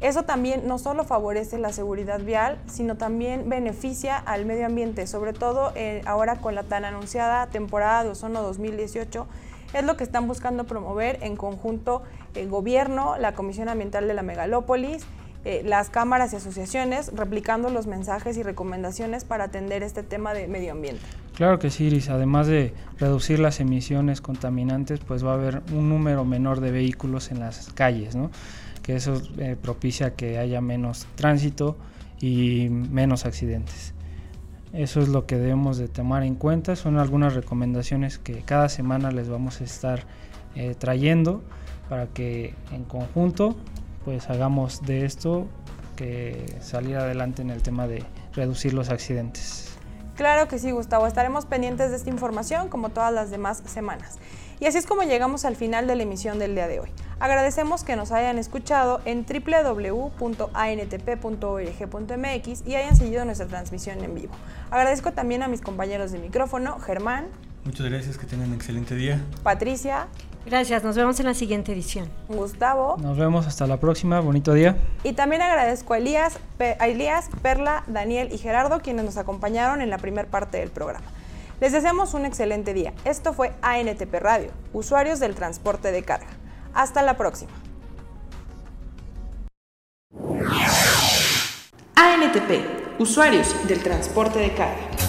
Eso también no solo favorece la seguridad vial, sino también beneficia al medio ambiente, sobre todo eh, ahora con la tan anunciada temporada de ozono 2018. Es lo que están buscando promover en conjunto el gobierno, la Comisión Ambiental de la Megalópolis, eh, las cámaras y asociaciones, replicando los mensajes y recomendaciones para atender este tema de medio ambiente. Claro que sí, Iris. Además de reducir las emisiones contaminantes, pues va a haber un número menor de vehículos en las calles, ¿no? Que eso eh, propicia que haya menos tránsito y menos accidentes. Eso es lo que debemos de tomar en cuenta. Son algunas recomendaciones que cada semana les vamos a estar eh, trayendo para que en conjunto pues hagamos de esto que salir adelante en el tema de reducir los accidentes. Claro que sí, Gustavo. Estaremos pendientes de esta información como todas las demás semanas. Y así es como llegamos al final de la emisión del día de hoy. Agradecemos que nos hayan escuchado en www.antp.org.mx y hayan seguido nuestra transmisión en vivo. Agradezco también a mis compañeros de micrófono, Germán, Muchas gracias, que tengan un excelente día. Patricia. Gracias, nos vemos en la siguiente edición. Gustavo. Nos vemos hasta la próxima, bonito día. Y también agradezco a Elías, a Elías, Perla, Daniel y Gerardo quienes nos acompañaron en la primera parte del programa. Les deseamos un excelente día. Esto fue ANTP Radio, usuarios del transporte de carga. Hasta la próxima. ANTP, usuarios del transporte de carga.